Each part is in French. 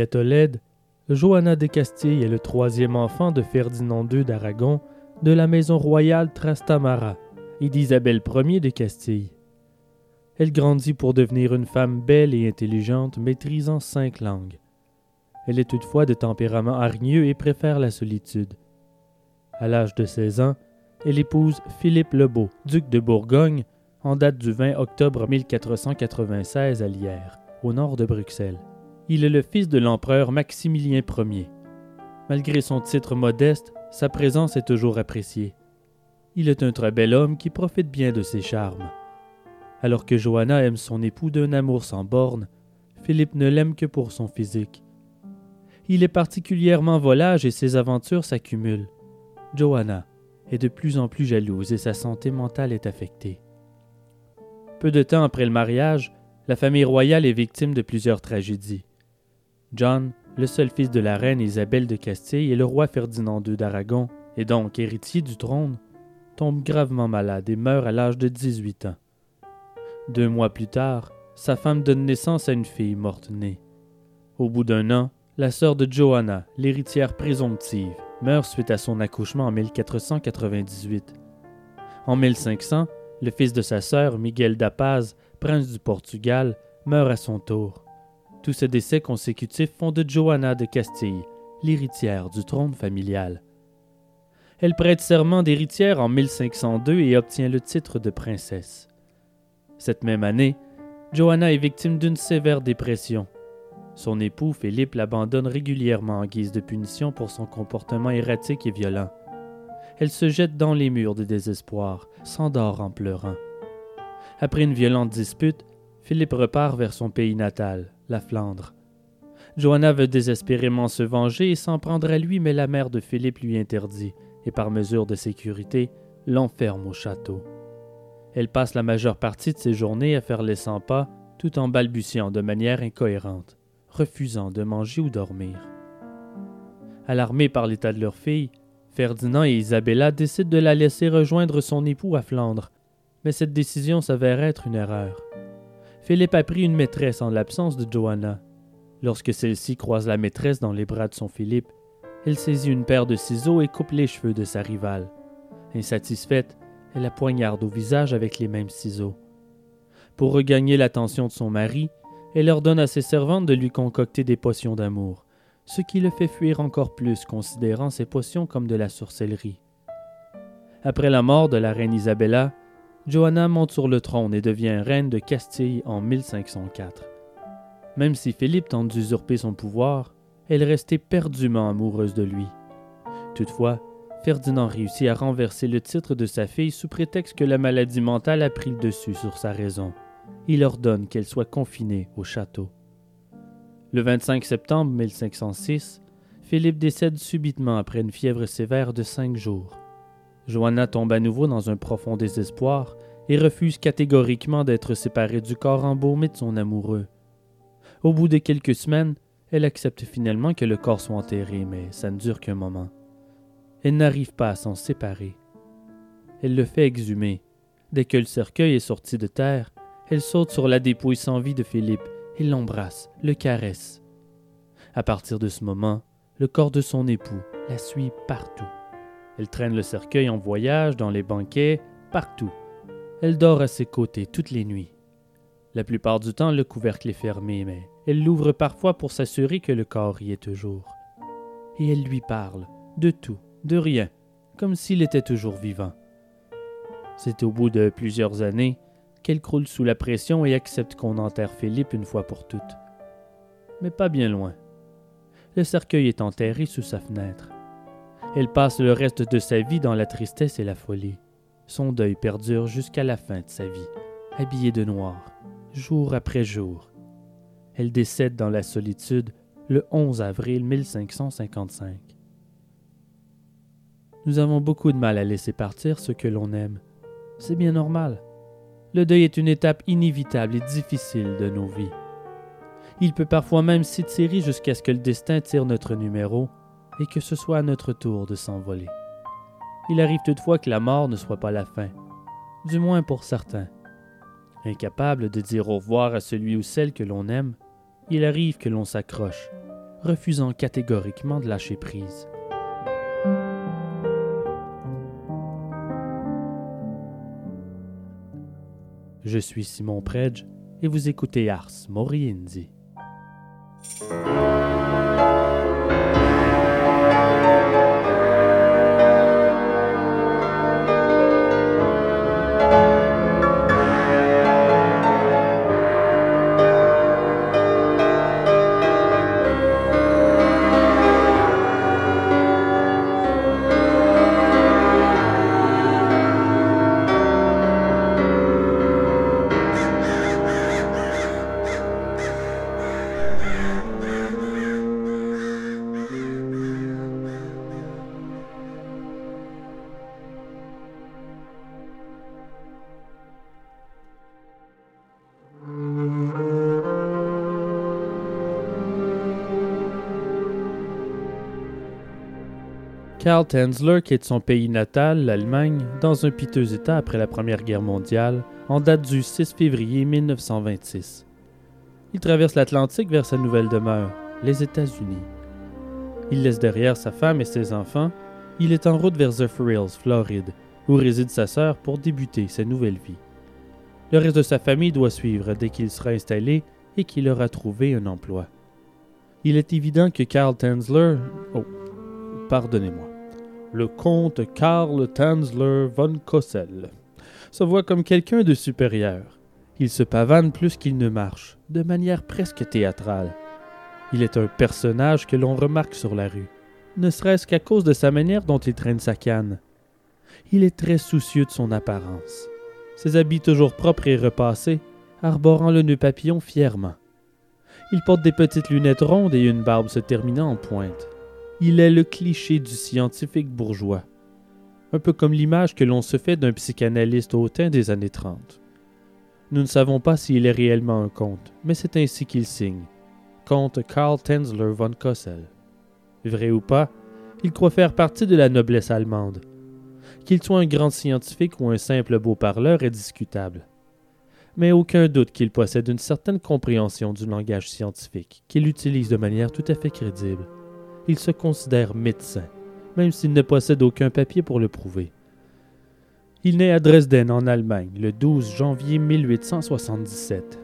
À Tolède, Johanna de Castille est le troisième enfant de Ferdinand II d'Aragon, de la maison royale Trastamara et d'Isabelle Ier de Castille. Elle grandit pour devenir une femme belle et intelligente, maîtrisant cinq langues. Elle est toutefois de tempérament hargneux et préfère la solitude. À l'âge de 16 ans, elle épouse Philippe Lebeau, duc de Bourgogne, en date du 20 octobre 1496 à Lierre, au nord de Bruxelles. Il est le fils de l'empereur Maximilien Ier. Malgré son titre modeste, sa présence est toujours appréciée. Il est un très bel homme qui profite bien de ses charmes. Alors que Johanna aime son époux d'un amour sans borne, Philippe ne l'aime que pour son physique. Il est particulièrement volage et ses aventures s'accumulent. Johanna est de plus en plus jalouse et sa santé mentale est affectée. Peu de temps après le mariage, la famille royale est victime de plusieurs tragédies. John, le seul fils de la reine Isabelle de Castille et le roi Ferdinand II d'Aragon, et donc héritier du trône, tombe gravement malade et meurt à l'âge de 18 ans. Deux mois plus tard, sa femme donne naissance à une fille morte-née. Au bout d'un an, la sœur de Johanna, l'héritière présomptive, meurt suite à son accouchement en 1498. En 1500, le fils de sa sœur, Miguel d'Apaz, prince du Portugal, meurt à son tour. Tous ces décès consécutifs font de Johanna de Castille l'héritière du trône familial. Elle prête serment d'héritière en 1502 et obtient le titre de princesse. Cette même année, Johanna est victime d'une sévère dépression. Son époux Philippe l'abandonne régulièrement en guise de punition pour son comportement erratique et violent. Elle se jette dans les murs de désespoir, s'endort en pleurant. Après une violente dispute, Philippe repart vers son pays natal, la Flandre. Johanna veut désespérément se venger et s'en prendre à lui, mais la mère de Philippe lui interdit, et par mesure de sécurité, l'enferme au château. Elle passe la majeure partie de ses journées à faire les 100 pas, tout en balbutiant de manière incohérente, refusant de manger ou dormir. Alarmés par l'état de leur fille, Ferdinand et Isabella décident de la laisser rejoindre son époux à Flandre, mais cette décision s'avère être une erreur. Philippe a pris une maîtresse en l'absence de Johanna. Lorsque celle-ci croise la maîtresse dans les bras de son Philippe, elle saisit une paire de ciseaux et coupe les cheveux de sa rivale. Insatisfaite, elle la poignarde au visage avec les mêmes ciseaux. Pour regagner l'attention de son mari, elle ordonne à ses servantes de lui concocter des potions d'amour, ce qui le fait fuir encore plus, considérant ces potions comme de la sorcellerie. Après la mort de la reine Isabella, Johanna monte sur le trône et devient reine de Castille en 1504. Même si Philippe tente d'usurper son pouvoir, elle reste éperdument amoureuse de lui. Toutefois, Ferdinand réussit à renverser le titre de sa fille sous prétexte que la maladie mentale a pris le dessus sur sa raison. Il ordonne qu'elle soit confinée au château. Le 25 septembre 1506, Philippe décède subitement après une fièvre sévère de cinq jours. Johanna tombe à nouveau dans un profond désespoir et refuse catégoriquement d'être séparée du corps embaumé de son amoureux. Au bout de quelques semaines, elle accepte finalement que le corps soit enterré, mais ça ne dure qu'un moment. Elle n'arrive pas à s'en séparer. Elle le fait exhumer. Dès que le cercueil est sorti de terre, elle saute sur la dépouille sans vie de Philippe et l'embrasse, le caresse. À partir de ce moment, le corps de son époux la suit partout. Elle traîne le cercueil en voyage, dans les banquets, partout. Elle dort à ses côtés toutes les nuits. La plupart du temps, le couvercle est fermé, mais elle l'ouvre parfois pour s'assurer que le corps y est toujours. Et elle lui parle, de tout, de rien, comme s'il était toujours vivant. C'est au bout de plusieurs années qu'elle croule sous la pression et accepte qu'on enterre Philippe une fois pour toutes. Mais pas bien loin. Le cercueil est enterré sous sa fenêtre. Elle passe le reste de sa vie dans la tristesse et la folie. Son deuil perdure jusqu'à la fin de sa vie, habillée de noir, jour après jour. Elle décède dans la solitude le 11 avril 1555. Nous avons beaucoup de mal à laisser partir ce que l'on aime. C'est bien normal. Le deuil est une étape inévitable et difficile de nos vies. Il peut parfois même s'étirer jusqu'à ce que le destin tire notre numéro et que ce soit à notre tour de s'envoler. Il arrive toutefois que la mort ne soit pas la fin, du moins pour certains. Incapable de dire au revoir à celui ou celle que l'on aime, il arrive que l'on s'accroche, refusant catégoriquement de lâcher prise. Je suis Simon Predge et vous écoutez Ars Moriendi. Karl Tanzler quitte son pays natal, l'Allemagne, dans un piteux état après la Première Guerre mondiale, en date du 6 février 1926. Il traverse l'Atlantique vers sa nouvelle demeure, les États-Unis. Il laisse derrière sa femme et ses enfants. Il est en route vers Zephyr Hills, Floride, où réside sa sœur pour débuter sa nouvelle vie. Le reste de sa famille doit suivre dès qu'il sera installé et qu'il aura trouvé un emploi. Il est évident que Karl Tanzler... Oh, pardonnez-moi le comte Karl Tanzler von Kossel, se voit comme quelqu'un de supérieur. Il se pavane plus qu'il ne marche, de manière presque théâtrale. Il est un personnage que l'on remarque sur la rue, ne serait-ce qu'à cause de sa manière dont il traîne sa canne. Il est très soucieux de son apparence. Ses habits toujours propres et repassés, arborant le nœud papillon fièrement. Il porte des petites lunettes rondes et une barbe se terminant en pointe. Il est le cliché du scientifique bourgeois, un peu comme l'image que l'on se fait d'un psychanalyste hautain des années 30. Nous ne savons pas s'il est réellement un comte, mais c'est ainsi qu'il signe. Comte Karl Tenzler von Kossel. Vrai ou pas, il croit faire partie de la noblesse allemande. Qu'il soit un grand scientifique ou un simple beau parleur est discutable. Mais aucun doute qu'il possède une certaine compréhension du langage scientifique, qu'il utilise de manière tout à fait crédible il se considère médecin, même s'il ne possède aucun papier pour le prouver. Il naît à Dresden, en Allemagne, le 12 janvier 1877.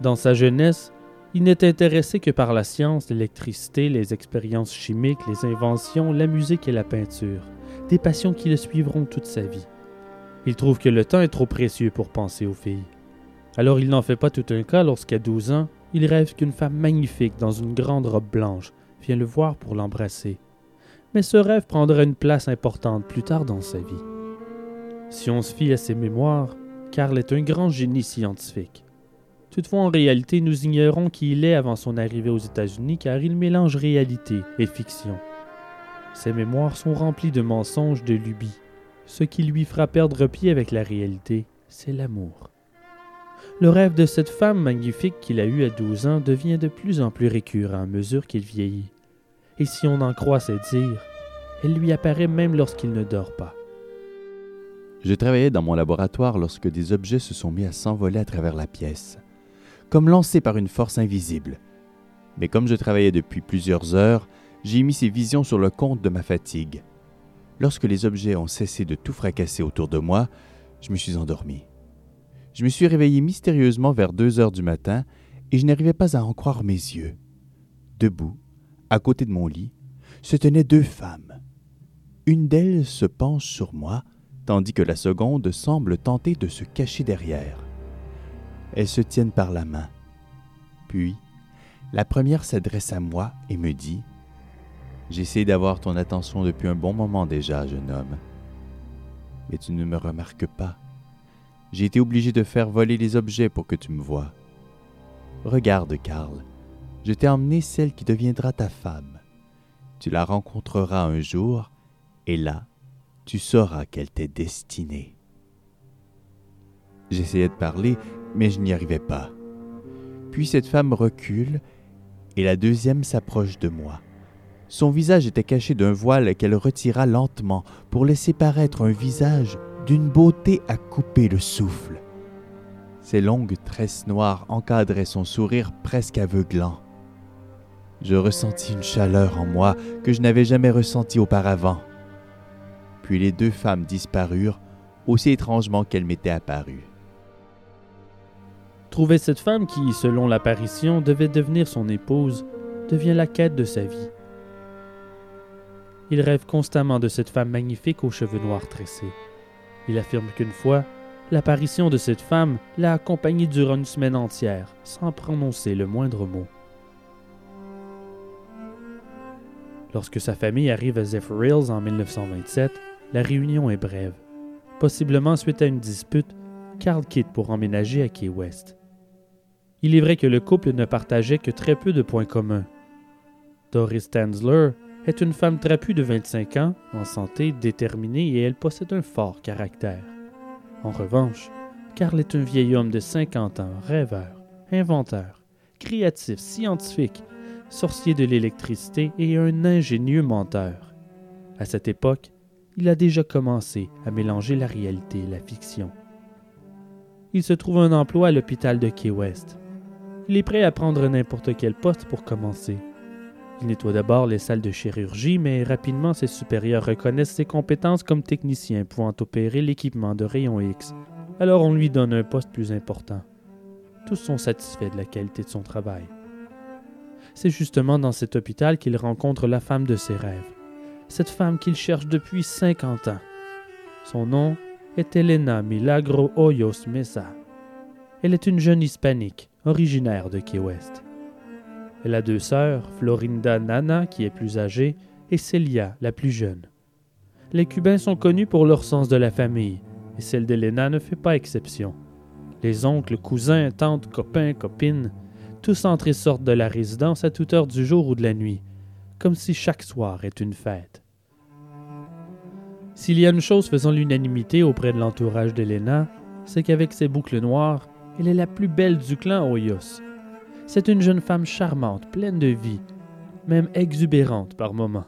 Dans sa jeunesse, il n'est intéressé que par la science, l'électricité, les expériences chimiques, les inventions, la musique et la peinture, des passions qui le suivront toute sa vie. Il trouve que le temps est trop précieux pour penser aux filles. Alors il n'en fait pas tout un cas lorsqu'à 12 ans, il rêve qu'une femme magnifique dans une grande robe blanche le voir pour l'embrasser. Mais ce rêve prendra une place importante plus tard dans sa vie. Si on se fie à ses mémoires, Karl est un grand génie scientifique. Toutefois, en réalité, nous ignorons qui il est avant son arrivée aux États-Unis car il mélange réalité et fiction. Ses mémoires sont remplies de mensonges, de lubies. Ce qui lui fera perdre pied avec la réalité, c'est l'amour. Le rêve de cette femme magnifique qu'il a eue à 12 ans devient de plus en plus récurrent à mesure qu'il vieillit. Et si on en croit ses dires, elle lui apparaît même lorsqu'il ne dort pas. Je travaillais dans mon laboratoire lorsque des objets se sont mis à s'envoler à travers la pièce, comme lancés par une force invisible. Mais comme je travaillais depuis plusieurs heures, j'ai mis ces visions sur le compte de ma fatigue. Lorsque les objets ont cessé de tout fracasser autour de moi, je me suis endormi. Je me suis réveillé mystérieusement vers deux heures du matin et je n'arrivais pas à en croire mes yeux. Debout, à côté de mon lit, se tenaient deux femmes. Une d'elles se penche sur moi, tandis que la seconde semble tenter de se cacher derrière. Elles se tiennent par la main. Puis, la première s'adresse à moi et me dit J'essaie d'avoir ton attention depuis un bon moment déjà, jeune homme. Mais tu ne me remarques pas. J'ai été obligé de faire voler les objets pour que tu me vois. Regarde, Karl, je t'ai emmené celle qui deviendra ta femme. Tu la rencontreras un jour, et là, tu sauras qu'elle t'est destinée. J'essayais de parler, mais je n'y arrivais pas. Puis cette femme recule, et la deuxième s'approche de moi. Son visage était caché d'un voile qu'elle retira lentement pour laisser paraître un visage d'une beauté à couper le souffle. Ses longues tresses noires encadraient son sourire presque aveuglant. Je ressentis une chaleur en moi que je n'avais jamais ressentie auparavant. Puis les deux femmes disparurent aussi étrangement qu'elles m'étaient apparues. Trouver cette femme qui, selon l'apparition, devait devenir son épouse, devient la quête de sa vie. Il rêve constamment de cette femme magnifique aux cheveux noirs tressés. Il affirme qu'une fois, l'apparition de cette femme l'a accompagné durant une semaine entière, sans prononcer le moindre mot. Lorsque sa famille arrive à Zephyr Hills en 1927, la réunion est brève. Possiblement suite à une dispute, Carl quitte pour emménager à Key West. Il est vrai que le couple ne partageait que très peu de points communs. Doris Tanzler est une femme trapue de 25 ans, en santé, déterminée et elle possède un fort caractère. En revanche, Carl est un vieil homme de 50 ans, rêveur, inventeur, créatif, scientifique, sorcier de l'électricité et un ingénieux menteur. À cette époque, il a déjà commencé à mélanger la réalité et la fiction. Il se trouve un emploi à l'hôpital de Key West. Il est prêt à prendre n'importe quel poste pour commencer. Il nettoie d'abord les salles de chirurgie, mais rapidement ses supérieurs reconnaissent ses compétences comme technicien pouvant opérer l'équipement de rayon X. Alors on lui donne un poste plus important. Tous sont satisfaits de la qualité de son travail. C'est justement dans cet hôpital qu'il rencontre la femme de ses rêves, cette femme qu'il cherche depuis 50 ans. Son nom est Elena Milagro Hoyos Mesa. Elle est une jeune hispanique, originaire de Key West. Elle a deux sœurs, Florinda Nana, qui est plus âgée, et Celia, la plus jeune. Les Cubains sont connus pour leur sens de la famille, et celle d'Elena ne fait pas exception. Les oncles, cousins, tantes, copains, copines, tous entrent et sortent de la résidence à toute heure du jour ou de la nuit, comme si chaque soir est une fête. S'il y a une chose faisant l'unanimité auprès de l'entourage d'Elena, c'est qu'avec ses boucles noires, elle est la plus belle du clan Hoyos. C'est une jeune femme charmante, pleine de vie, même exubérante par moments.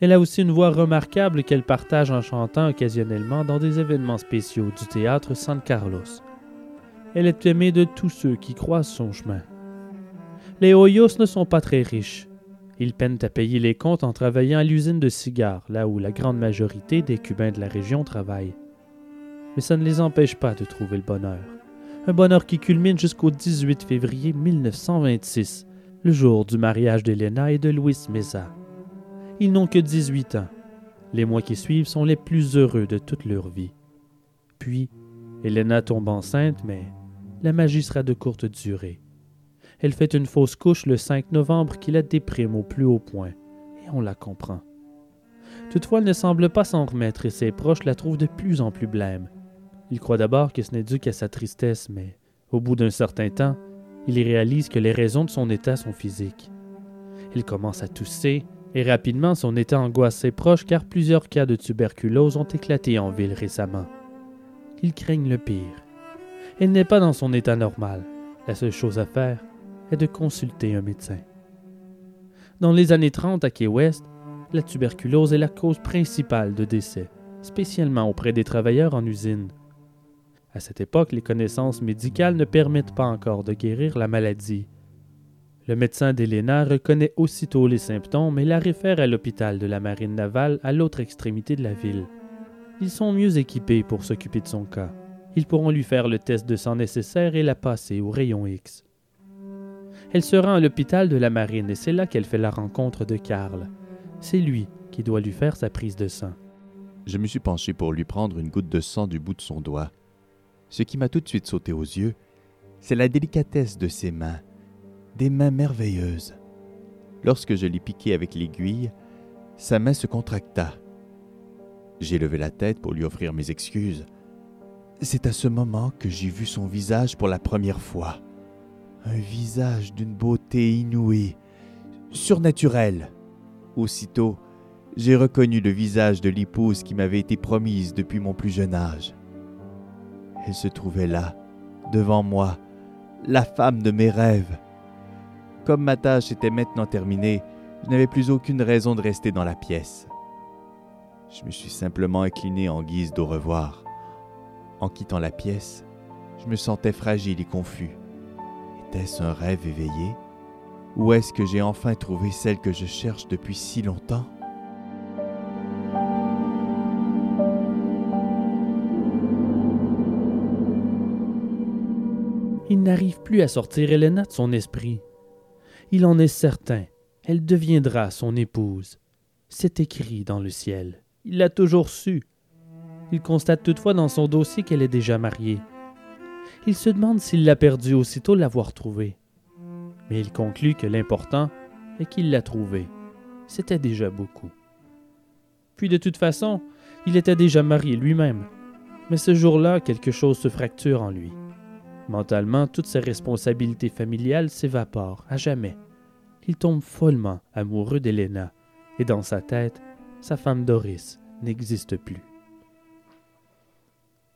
Elle a aussi une voix remarquable qu'elle partage en chantant occasionnellement dans des événements spéciaux du théâtre San Carlos. Elle est aimée de tous ceux qui croisent son chemin. Les Hoyos ne sont pas très riches. Ils peinent à payer les comptes en travaillant à l'usine de cigares, là où la grande majorité des Cubains de la région travaillent. Mais ça ne les empêche pas de trouver le bonheur un bonheur qui culmine jusqu'au 18 février 1926, le jour du mariage d'Elena et de Luis Mesa. Ils n'ont que 18 ans. Les mois qui suivent sont les plus heureux de toute leur vie. Puis, Elena tombe enceinte, mais la magie sera de courte durée. Elle fait une fausse couche le 5 novembre qui la déprime au plus haut point, et on la comprend. Toutefois, elle ne semble pas s'en remettre et ses proches la trouvent de plus en plus blême. Il croit d'abord que ce n'est dû qu'à sa tristesse, mais au bout d'un certain temps, il réalise que les raisons de son état sont physiques. Il commence à tousser, et rapidement son état angoisse ses proches car plusieurs cas de tuberculose ont éclaté en ville récemment. Ils craignent le pire. Elle n'est pas dans son état normal. La seule chose à faire est de consulter un médecin. Dans les années 30 à Key West, la tuberculose est la cause principale de décès, spécialement auprès des travailleurs en usine. À cette époque, les connaissances médicales ne permettent pas encore de guérir la maladie. Le médecin d'Elena reconnaît aussitôt les symptômes et la réfère à l'hôpital de la marine navale à l'autre extrémité de la ville. Ils sont mieux équipés pour s'occuper de son cas. Ils pourront lui faire le test de sang nécessaire et la passer au rayon X. Elle se rend à l'hôpital de la marine et c'est là qu'elle fait la rencontre de Karl. C'est lui qui doit lui faire sa prise de sang. Je me suis penché pour lui prendre une goutte de sang du bout de son doigt. Ce qui m'a tout de suite sauté aux yeux, c'est la délicatesse de ses mains, des mains merveilleuses. Lorsque je l'ai piqué avec l'aiguille, sa main se contracta. J'ai levé la tête pour lui offrir mes excuses. C'est à ce moment que j'ai vu son visage pour la première fois. Un visage d'une beauté inouïe, surnaturelle. Aussitôt, j'ai reconnu le visage de l'épouse qui m'avait été promise depuis mon plus jeune âge. Elle se trouvait là, devant moi, la femme de mes rêves. Comme ma tâche était maintenant terminée, je n'avais plus aucune raison de rester dans la pièce. Je me suis simplement incliné en guise d'au revoir. En quittant la pièce, je me sentais fragile et confus. Était-ce un rêve éveillé? Où est-ce que j'ai enfin trouvé celle que je cherche depuis si longtemps? Il n'arrive plus à sortir Helena de son esprit. Il en est certain, elle deviendra son épouse. C'est écrit dans le ciel. Il l'a toujours su. Il constate toutefois dans son dossier qu'elle est déjà mariée. Il se demande s'il l'a perdue aussitôt l'avoir trouvée. Mais il conclut que l'important est qu'il l'a trouvée. C'était déjà beaucoup. Puis de toute façon, il était déjà marié lui-même. Mais ce jour-là, quelque chose se fracture en lui. Mentalement, toutes ses responsabilités familiales s'évaporent à jamais. Il tombe follement amoureux d'Helena, et dans sa tête, sa femme Doris n'existe plus.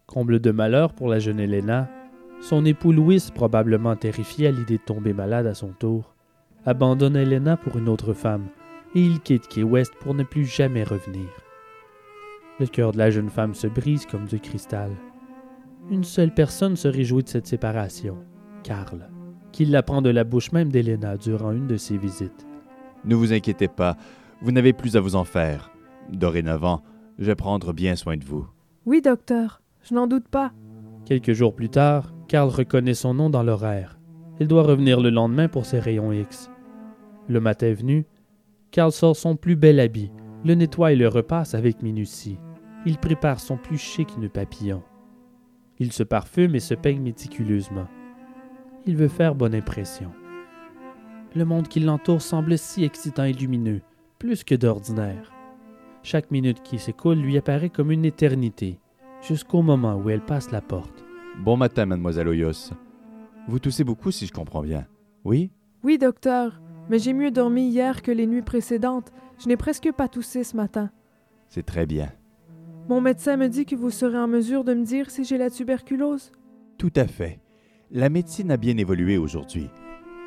Comble de malheur pour la jeune Helena, son époux Louis, probablement terrifié à l'idée de tomber malade à son tour, abandonne Helena pour une autre femme, et il quitte Key West pour ne plus jamais revenir. Le cœur de la jeune femme se brise comme du cristal. Une seule personne se réjouit de cette séparation, Karl, qui l'apprend de la bouche même d'Helena durant une de ses visites. Ne vous inquiétez pas, vous n'avez plus à vous en faire. Dorénavant, je vais prendre bien soin de vous. Oui, docteur, je n'en doute pas. Quelques jours plus tard, Karl reconnaît son nom dans l'horaire. Il doit revenir le lendemain pour ses rayons X. Le matin venu, Karl sort son plus bel habit, le nettoie et le repasse avec minutie. Il prépare son plus chic nœud papillon. Il se parfume et se peigne méticuleusement. Il veut faire bonne impression. Le monde qui l'entoure semble si excitant et lumineux, plus que d'ordinaire. Chaque minute qui s'écoule lui apparaît comme une éternité, jusqu'au moment où elle passe la porte. Bon matin, mademoiselle Oyos. Vous toussez beaucoup si je comprends bien. Oui? Oui, docteur, mais j'ai mieux dormi hier que les nuits précédentes. Je n'ai presque pas toussé ce matin. C'est très bien. Mon médecin me dit que vous serez en mesure de me dire si j'ai la tuberculose. Tout à fait. La médecine a bien évolué aujourd'hui.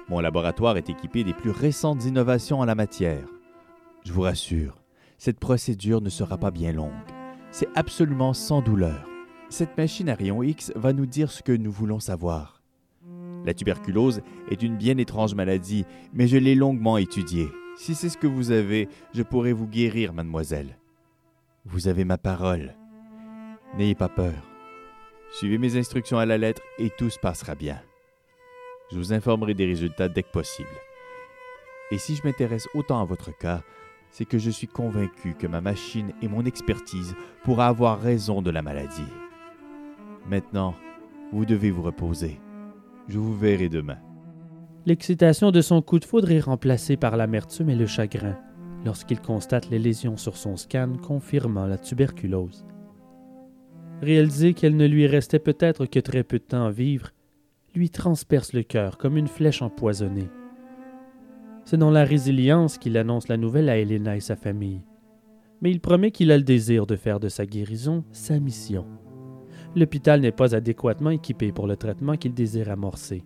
Mon laboratoire est équipé des plus récentes innovations en la matière. Je vous rassure, cette procédure ne sera pas bien longue. C'est absolument sans douleur. Cette machine à rayon X va nous dire ce que nous voulons savoir. La tuberculose est une bien étrange maladie, mais je l'ai longuement étudiée. Si c'est ce que vous avez, je pourrai vous guérir, mademoiselle. Vous avez ma parole. N'ayez pas peur. Suivez mes instructions à la lettre et tout se passera bien. Je vous informerai des résultats dès que possible. Et si je m'intéresse autant à votre cas, c'est que je suis convaincu que ma machine et mon expertise pourraient avoir raison de la maladie. Maintenant, vous devez vous reposer. Je vous verrai demain. L'excitation de son coup de foudre est remplacée par l'amertume et le chagrin lorsqu'il constate les lésions sur son scan confirmant la tuberculose. Réaliser qu'elle ne lui restait peut-être que très peu de temps à vivre lui transperce le cœur comme une flèche empoisonnée. C'est dans la résilience qu'il annonce la nouvelle à Helena et sa famille. Mais il promet qu'il a le désir de faire de sa guérison sa mission. L'hôpital n'est pas adéquatement équipé pour le traitement qu'il désire amorcer.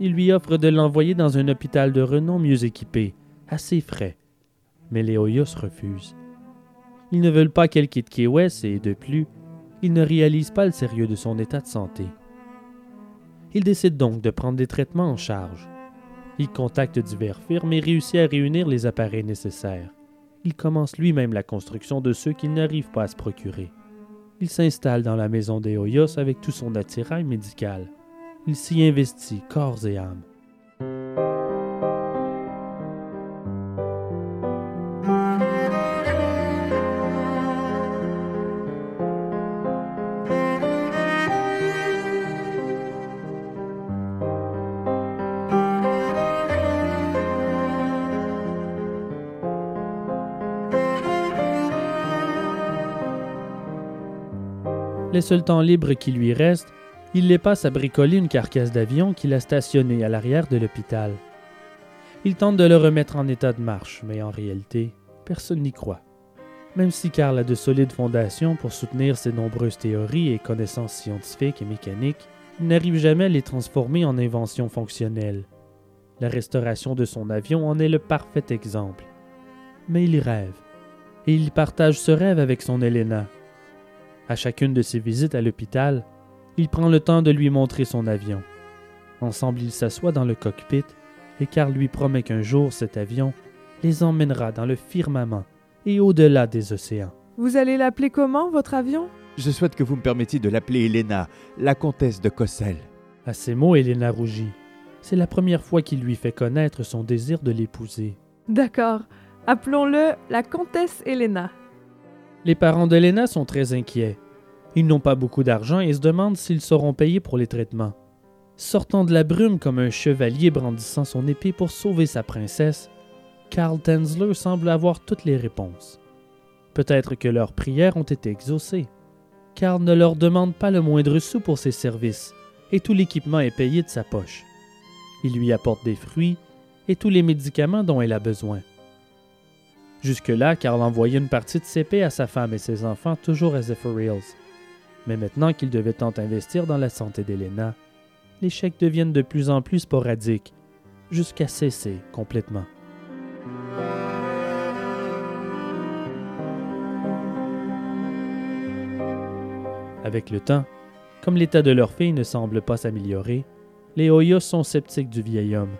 Il lui offre de l'envoyer dans un hôpital de renom mieux équipé, à ses frais. Mais les Hoyos refusent. Ils ne veulent pas qu'elle quitte Key et, de plus, ils ne réalisent pas le sérieux de son état de santé. Il décide donc de prendre des traitements en charge. Il contacte diverses firmes et réussit à réunir les appareils nécessaires. Il commence lui-même la construction de ceux qu'il n'arrive pas à se procurer. Il s'installe dans la maison des Hoyos avec tout son attirail médical. Il s'y investit corps et âme. Les seuls temps libres qui lui restent, il les passe à bricoler une carcasse d'avion qu'il a stationnée à l'arrière de l'hôpital. Il tente de le remettre en état de marche, mais en réalité, personne n'y croit. Même si Karl a de solides fondations pour soutenir ses nombreuses théories et connaissances scientifiques et mécaniques, il n'arrive jamais à les transformer en inventions fonctionnelles. La restauration de son avion en est le parfait exemple. Mais il rêve, et il partage ce rêve avec son Helena, à chacune de ses visites à l'hôpital, il prend le temps de lui montrer son avion. Ensemble, ils s'assoient dans le cockpit et Karl lui promet qu'un jour cet avion les emmènera dans le firmament et au-delà des océans. Vous allez l'appeler comment, votre avion? Je souhaite que vous me permettiez de l'appeler Helena, la comtesse de Cossel. À ces mots, Helena rougit. C'est la première fois qu'il lui fait connaître son désir de l'épouser. D'accord. Appelons-le la comtesse Helena. Les parents d'Helena sont très inquiets. Ils n'ont pas beaucoup d'argent et se demandent s'ils seront payés pour les traitements. Sortant de la brume comme un chevalier brandissant son épée pour sauver sa princesse, Karl Tensler semble avoir toutes les réponses. Peut-être que leurs prières ont été exaucées. Karl ne leur demande pas le moindre sou pour ses services, et tout l'équipement est payé de sa poche. Il lui apporte des fruits et tous les médicaments dont elle a besoin. Jusque-là, Karl envoyait une partie de ses à sa femme et ses enfants toujours à Zephyr Mais maintenant qu'il devait tant investir dans la santé d'Elena, les chèques deviennent de plus en plus sporadiques, jusqu'à cesser complètement. Avec le temps, comme l'état de leur fille ne semble pas s'améliorer, les Hoyos sont sceptiques du vieil homme.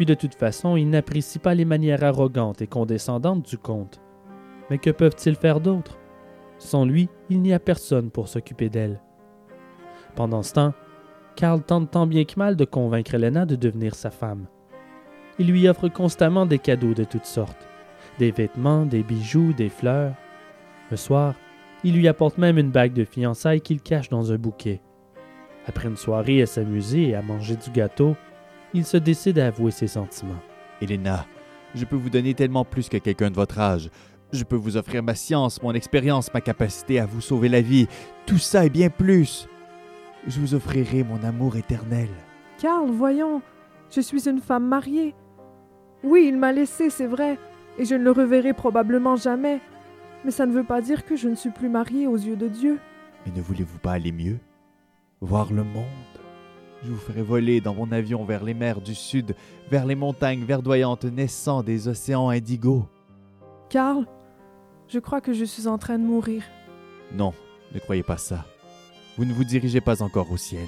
Puis de toute façon, ils n'apprécient pas les manières arrogantes et condescendantes du comte. Mais que peuvent-ils faire d'autre? Sans lui, il n'y a personne pour s'occuper d'elle. Pendant ce temps, Karl tente tant bien que mal de convaincre Elena de devenir sa femme. Il lui offre constamment des cadeaux de toutes sortes, des vêtements, des bijoux, des fleurs. Le soir, il lui apporte même une bague de fiançailles qu'il cache dans un bouquet. Après une soirée à s'amuser et à manger du gâteau, il se décide à avouer ses sentiments. Elena, je peux vous donner tellement plus que quelqu'un de votre âge. Je peux vous offrir ma science, mon expérience, ma capacité à vous sauver la vie. Tout ça et bien plus. Je vous offrirai mon amour éternel. Karl, voyons, je suis une femme mariée. Oui, il m'a laissé, c'est vrai, et je ne le reverrai probablement jamais. Mais ça ne veut pas dire que je ne suis plus mariée aux yeux de Dieu. Mais ne voulez-vous pas aller mieux? Voir le monde? Je vous ferai voler dans mon avion vers les mers du sud, vers les montagnes verdoyantes naissant des océans indigos. Karl, je crois que je suis en train de mourir. Non, ne croyez pas ça. Vous ne vous dirigez pas encore au ciel.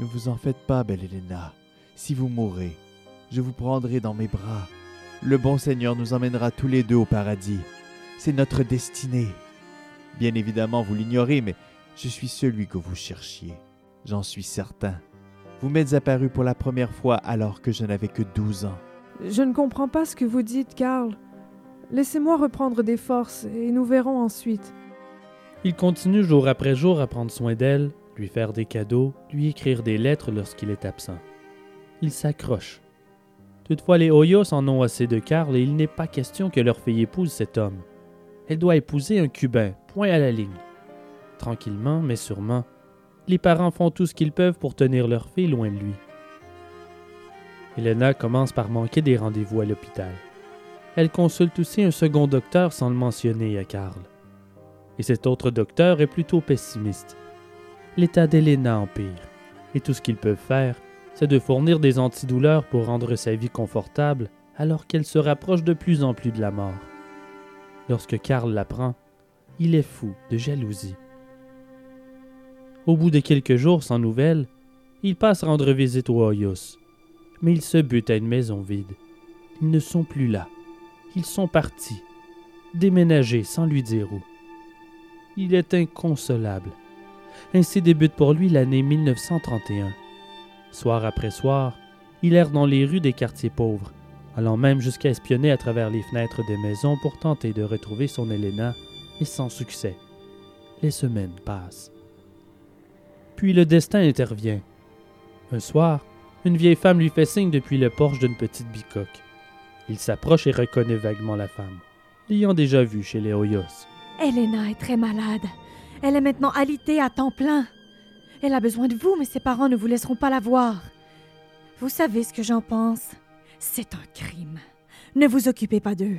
Ne vous en faites pas, belle Helena. Si vous mourrez, je vous prendrai dans mes bras. Le bon Seigneur nous emmènera tous les deux au paradis. C'est notre destinée. Bien évidemment, vous l'ignorez, mais je suis celui que vous cherchiez. J'en suis certain. Vous m'êtes apparu pour la première fois alors que je n'avais que douze ans. Je ne comprends pas ce que vous dites, Karl. Laissez-moi reprendre des forces et nous verrons ensuite. Il continue jour après jour à prendre soin d'elle, lui faire des cadeaux, lui écrire des lettres lorsqu'il est absent. Il s'accroche. Toutefois, les Hoyos en ont assez de Karl et il n'est pas question que leur fille épouse cet homme. Elle doit épouser un Cubain, point à la ligne. Tranquillement, mais sûrement, les parents font tout ce qu'ils peuvent pour tenir leur fille loin de lui. Helena commence par manquer des rendez-vous à l'hôpital. Elle consulte aussi un second docteur sans le mentionner à Karl. Et cet autre docteur est plutôt pessimiste. L'état d'Helena empire, et tout ce qu'ils peuvent faire, c'est de fournir des antidouleurs pour rendre sa vie confortable alors qu'elle se rapproche de plus en plus de la mort. Lorsque Karl l'apprend, il est fou de jalousie. Au bout de quelques jours sans nouvelles, il passe rendre visite aux Hoyos. Mais il se bute à une maison vide. Ils ne sont plus là. Ils sont partis, déménagés sans lui dire où. Il est inconsolable. Ainsi débute pour lui l'année 1931. Soir après soir, il erre dans les rues des quartiers pauvres, allant même jusqu'à espionner à travers les fenêtres des maisons pour tenter de retrouver son Helena, mais sans succès. Les semaines passent. Puis le destin intervient. Un soir, une vieille femme lui fait signe depuis le porche d'une petite bicoque. Il s'approche et reconnaît vaguement la femme, l'ayant déjà vue chez les Hoyos. Elena est très malade. Elle est maintenant alitée à temps plein. Elle a besoin de vous, mais ses parents ne vous laisseront pas la voir. Vous savez ce que j'en pense. C'est un crime. Ne vous occupez pas d'eux.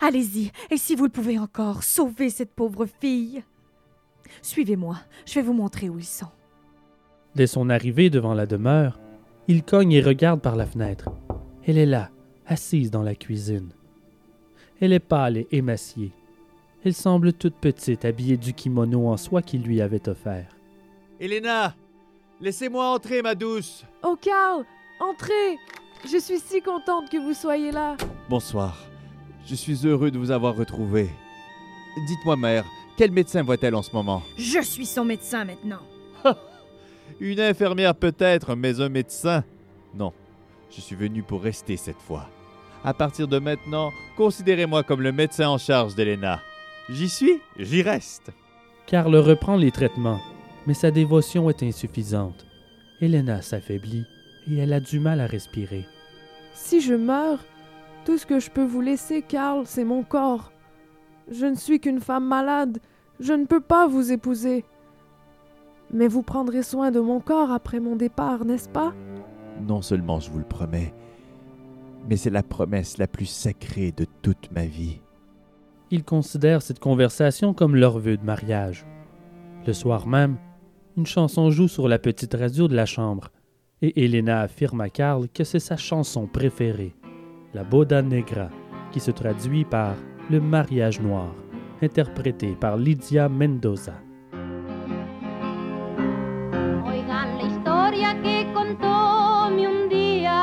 Allez-y, et si vous le pouvez encore, sauvez cette pauvre fille. Suivez-moi, je vais vous montrer où ils sont. Dès son arrivée devant la demeure, il cogne et regarde par la fenêtre. Elle est là, assise dans la cuisine. Elle est pâle et émaciée. Elle semble toute petite, habillée du kimono en soie qu'il lui avait offert. Elena, laissez-moi entrer, ma douce. Oh, Karl, entrez Je suis si contente que vous soyez là. Bonsoir. Je suis heureux de vous avoir retrouvé. Dites-moi, mère, quel médecin voit-elle en ce moment? Je suis son médecin maintenant. Une infirmière peut-être, mais un médecin Non, je suis venu pour rester cette fois. À partir de maintenant, considérez-moi comme le médecin en charge d'Elena. J'y suis, j'y reste. Karl reprend les traitements, mais sa dévotion est insuffisante. Elena s'affaiblit et elle a du mal à respirer. Si je meurs, tout ce que je peux vous laisser, Karl, c'est mon corps. Je ne suis qu'une femme malade. Je ne peux pas vous épouser. Mais vous prendrez soin de mon corps après mon départ, n'est-ce pas? Non seulement je vous le promets, mais c'est la promesse la plus sacrée de toute ma vie. Ils considèrent cette conversation comme leur vœu de mariage. Le soir même, une chanson joue sur la petite radio de la chambre, et Elena affirme à Karl que c'est sa chanson préférée, la Boda Negra, qui se traduit par le mariage noir, interprété par Lydia Mendoza. Que contó mi un día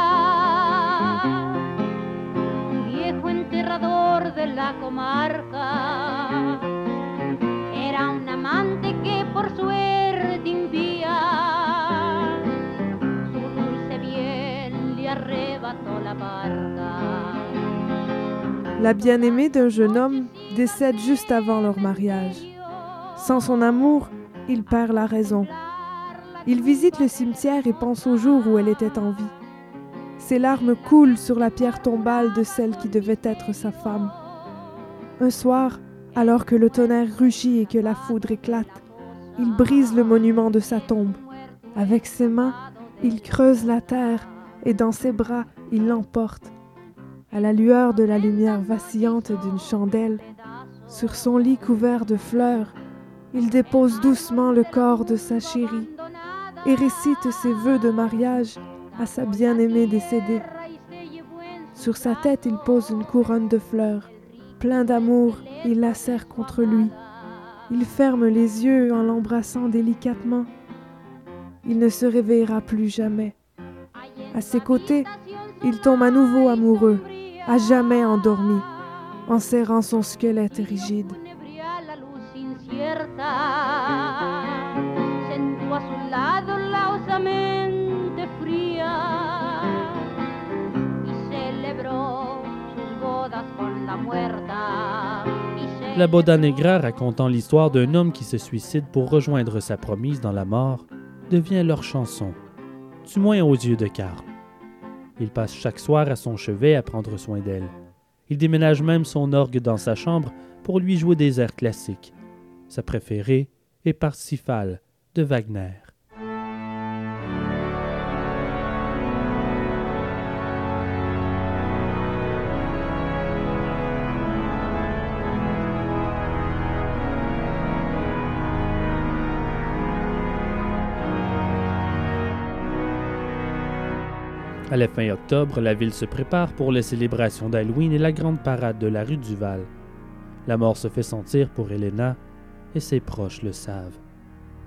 un viejo enterrador de la comarca. Era un amante que por suerte impía su dulce bien le arrebató la barca. La bien-aimée d'un jeune homme décède juste avant leur mariage. Sans son amour, il perd la raison. Il visite le cimetière et pense au jour où elle était en vie. Ses larmes coulent sur la pierre tombale de celle qui devait être sa femme. Un soir, alors que le tonnerre rugit et que la foudre éclate, il brise le monument de sa tombe. Avec ses mains, il creuse la terre et dans ses bras, il l'emporte. À la lueur de la lumière vacillante d'une chandelle, sur son lit couvert de fleurs, il dépose doucement le corps de sa chérie et récite ses vœux de mariage à sa bien-aimée décédée. Sur sa tête, il pose une couronne de fleurs. Plein d'amour, il la serre contre lui. Il ferme les yeux en l'embrassant délicatement. Il ne se réveillera plus jamais. À ses côtés, il tombe à nouveau amoureux, à jamais endormi, en serrant son squelette rigide. Lausamente fría y celebró sus bodas con la muerta. Boda Negra racontant l'histoire d'un homme qui se suicide pour rejoindre sa promise dans la mort devient leur chanson, du moins aux yeux de Karl. Il passe chaque soir à son chevet à prendre soin d'elle. Il déménage même son orgue dans sa chambre pour lui jouer des airs classiques. Sa préférée est Parsifal de Wagner. À la fin octobre, la ville se prépare pour les célébrations d'Halloween et la grande parade de la rue du Val. La mort se fait sentir pour Elena et ses proches le savent.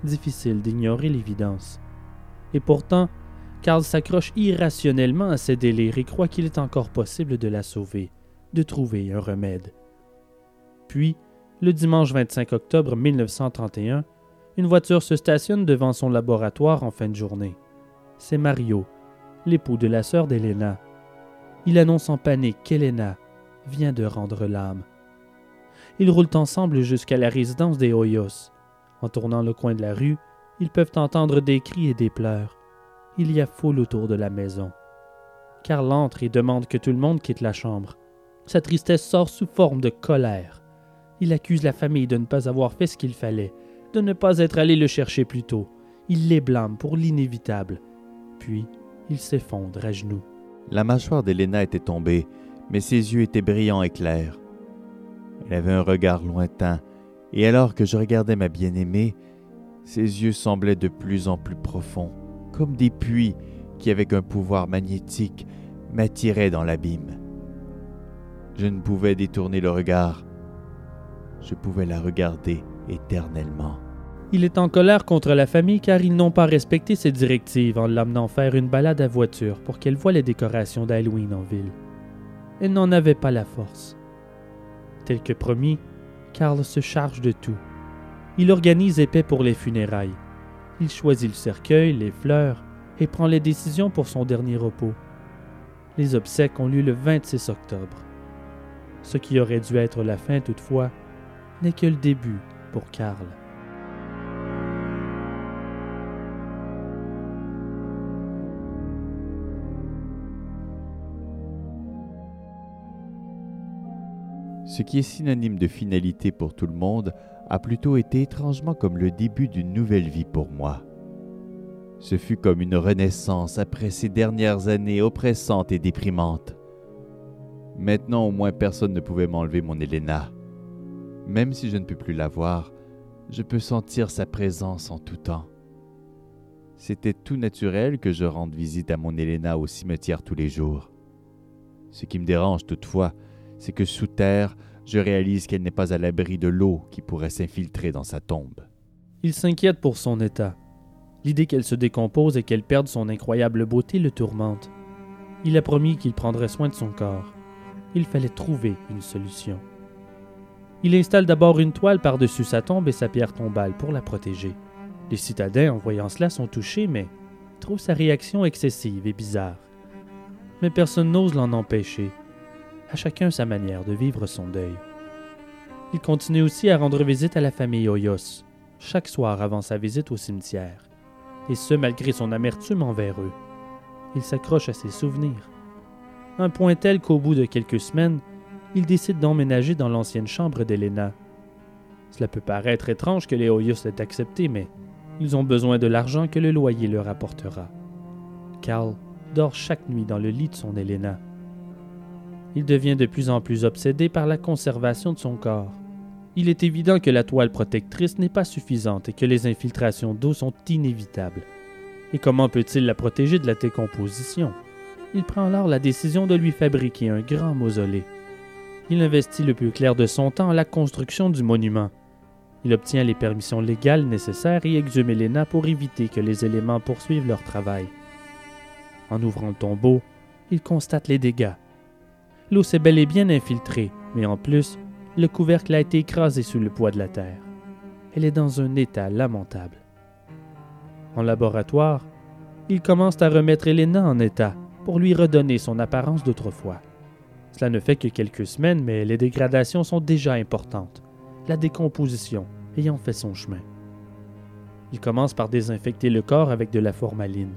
Difficile d'ignorer l'évidence. Et pourtant, Karl s'accroche irrationnellement à ses délires et croit qu'il est encore possible de la sauver, de trouver un remède. Puis, le dimanche 25 octobre 1931, une voiture se stationne devant son laboratoire en fin de journée. C'est Mario, l'époux de la sœur d'Elena. Il annonce en panique qu'Elena vient de rendre l'âme. Ils roulent ensemble jusqu'à la résidence des Hoyos. En tournant le coin de la rue, ils peuvent entendre des cris et des pleurs. Il y a foule autour de la maison. Karl entre et demande que tout le monde quitte la chambre. Sa tristesse sort sous forme de colère. Il accuse la famille de ne pas avoir fait ce qu'il fallait, de ne pas être allé le chercher plus tôt. Il les blâme pour l'inévitable. Puis, il s'effondre à genoux. La mâchoire d'Helena était tombée, mais ses yeux étaient brillants et clairs. Elle avait un regard lointain, et alors que je regardais ma bien-aimée, ses yeux semblaient de plus en plus profonds, comme des puits qui, avec un pouvoir magnétique, m'attiraient dans l'abîme. Je ne pouvais détourner le regard. Je pouvais la regarder éternellement. Il est en colère contre la famille car ils n'ont pas respecté ses directives en l'amenant faire une balade à voiture pour qu'elle voie les décorations d'Halloween en ville. Elle n'en avait pas la force. Tel que promis, Karl se charge de tout. Il organise épais pour les funérailles. Il choisit le cercueil, les fleurs et prend les décisions pour son dernier repos. Les obsèques ont lieu le 26 octobre. Ce qui aurait dû être la fin toutefois n'est que le début pour Karl. Ce qui est synonyme de finalité pour tout le monde a plutôt été étrangement comme le début d'une nouvelle vie pour moi. Ce fut comme une renaissance après ces dernières années oppressantes et déprimantes. Maintenant au moins personne ne pouvait m'enlever mon Elena. Même si je ne peux plus la voir, je peux sentir sa présence en tout temps. C'était tout naturel que je rende visite à mon Elena au cimetière tous les jours. Ce qui me dérange toutefois, c'est que sous terre, je réalise qu'elle n'est pas à l'abri de l'eau qui pourrait s'infiltrer dans sa tombe. Il s'inquiète pour son état. L'idée qu'elle se décompose et qu'elle perde son incroyable beauté le tourmente. Il a promis qu'il prendrait soin de son corps. Il fallait trouver une solution. Il installe d'abord une toile par-dessus sa tombe et sa pierre tombale pour la protéger. Les citadins, en voyant cela, sont touchés, mais trouvent sa réaction excessive et bizarre. Mais personne n'ose l'en empêcher à chacun sa manière de vivre son deuil. Il continue aussi à rendre visite à la famille Hoyos, chaque soir avant sa visite au cimetière, et ce malgré son amertume envers eux. Il s'accroche à ses souvenirs. Un point tel qu'au bout de quelques semaines, il décide d'emménager dans l'ancienne chambre d'Elena. Cela peut paraître étrange que les Hoyos l'aient accepté, mais ils ont besoin de l'argent que le loyer leur apportera. Carl dort chaque nuit dans le lit de son Elena il devient de plus en plus obsédé par la conservation de son corps. Il est évident que la toile protectrice n'est pas suffisante et que les infiltrations d'eau sont inévitables. Et comment peut-il la protéger de la décomposition? Il prend alors la décision de lui fabriquer un grand mausolée. Il investit le plus clair de son temps à la construction du monument. Il obtient les permissions légales nécessaires et exhume Elena pour éviter que les éléments poursuivent leur travail. En ouvrant le tombeau, il constate les dégâts L'eau s'est bel et bien infiltrée, mais en plus, le couvercle a été écrasé sous le poids de la terre. Elle est dans un état lamentable. En laboratoire, ils commencent à remettre Elena en état pour lui redonner son apparence d'autrefois. Cela ne fait que quelques semaines, mais les dégradations sont déjà importantes, la décomposition ayant fait son chemin. Ils commencent par désinfecter le corps avec de la formaline.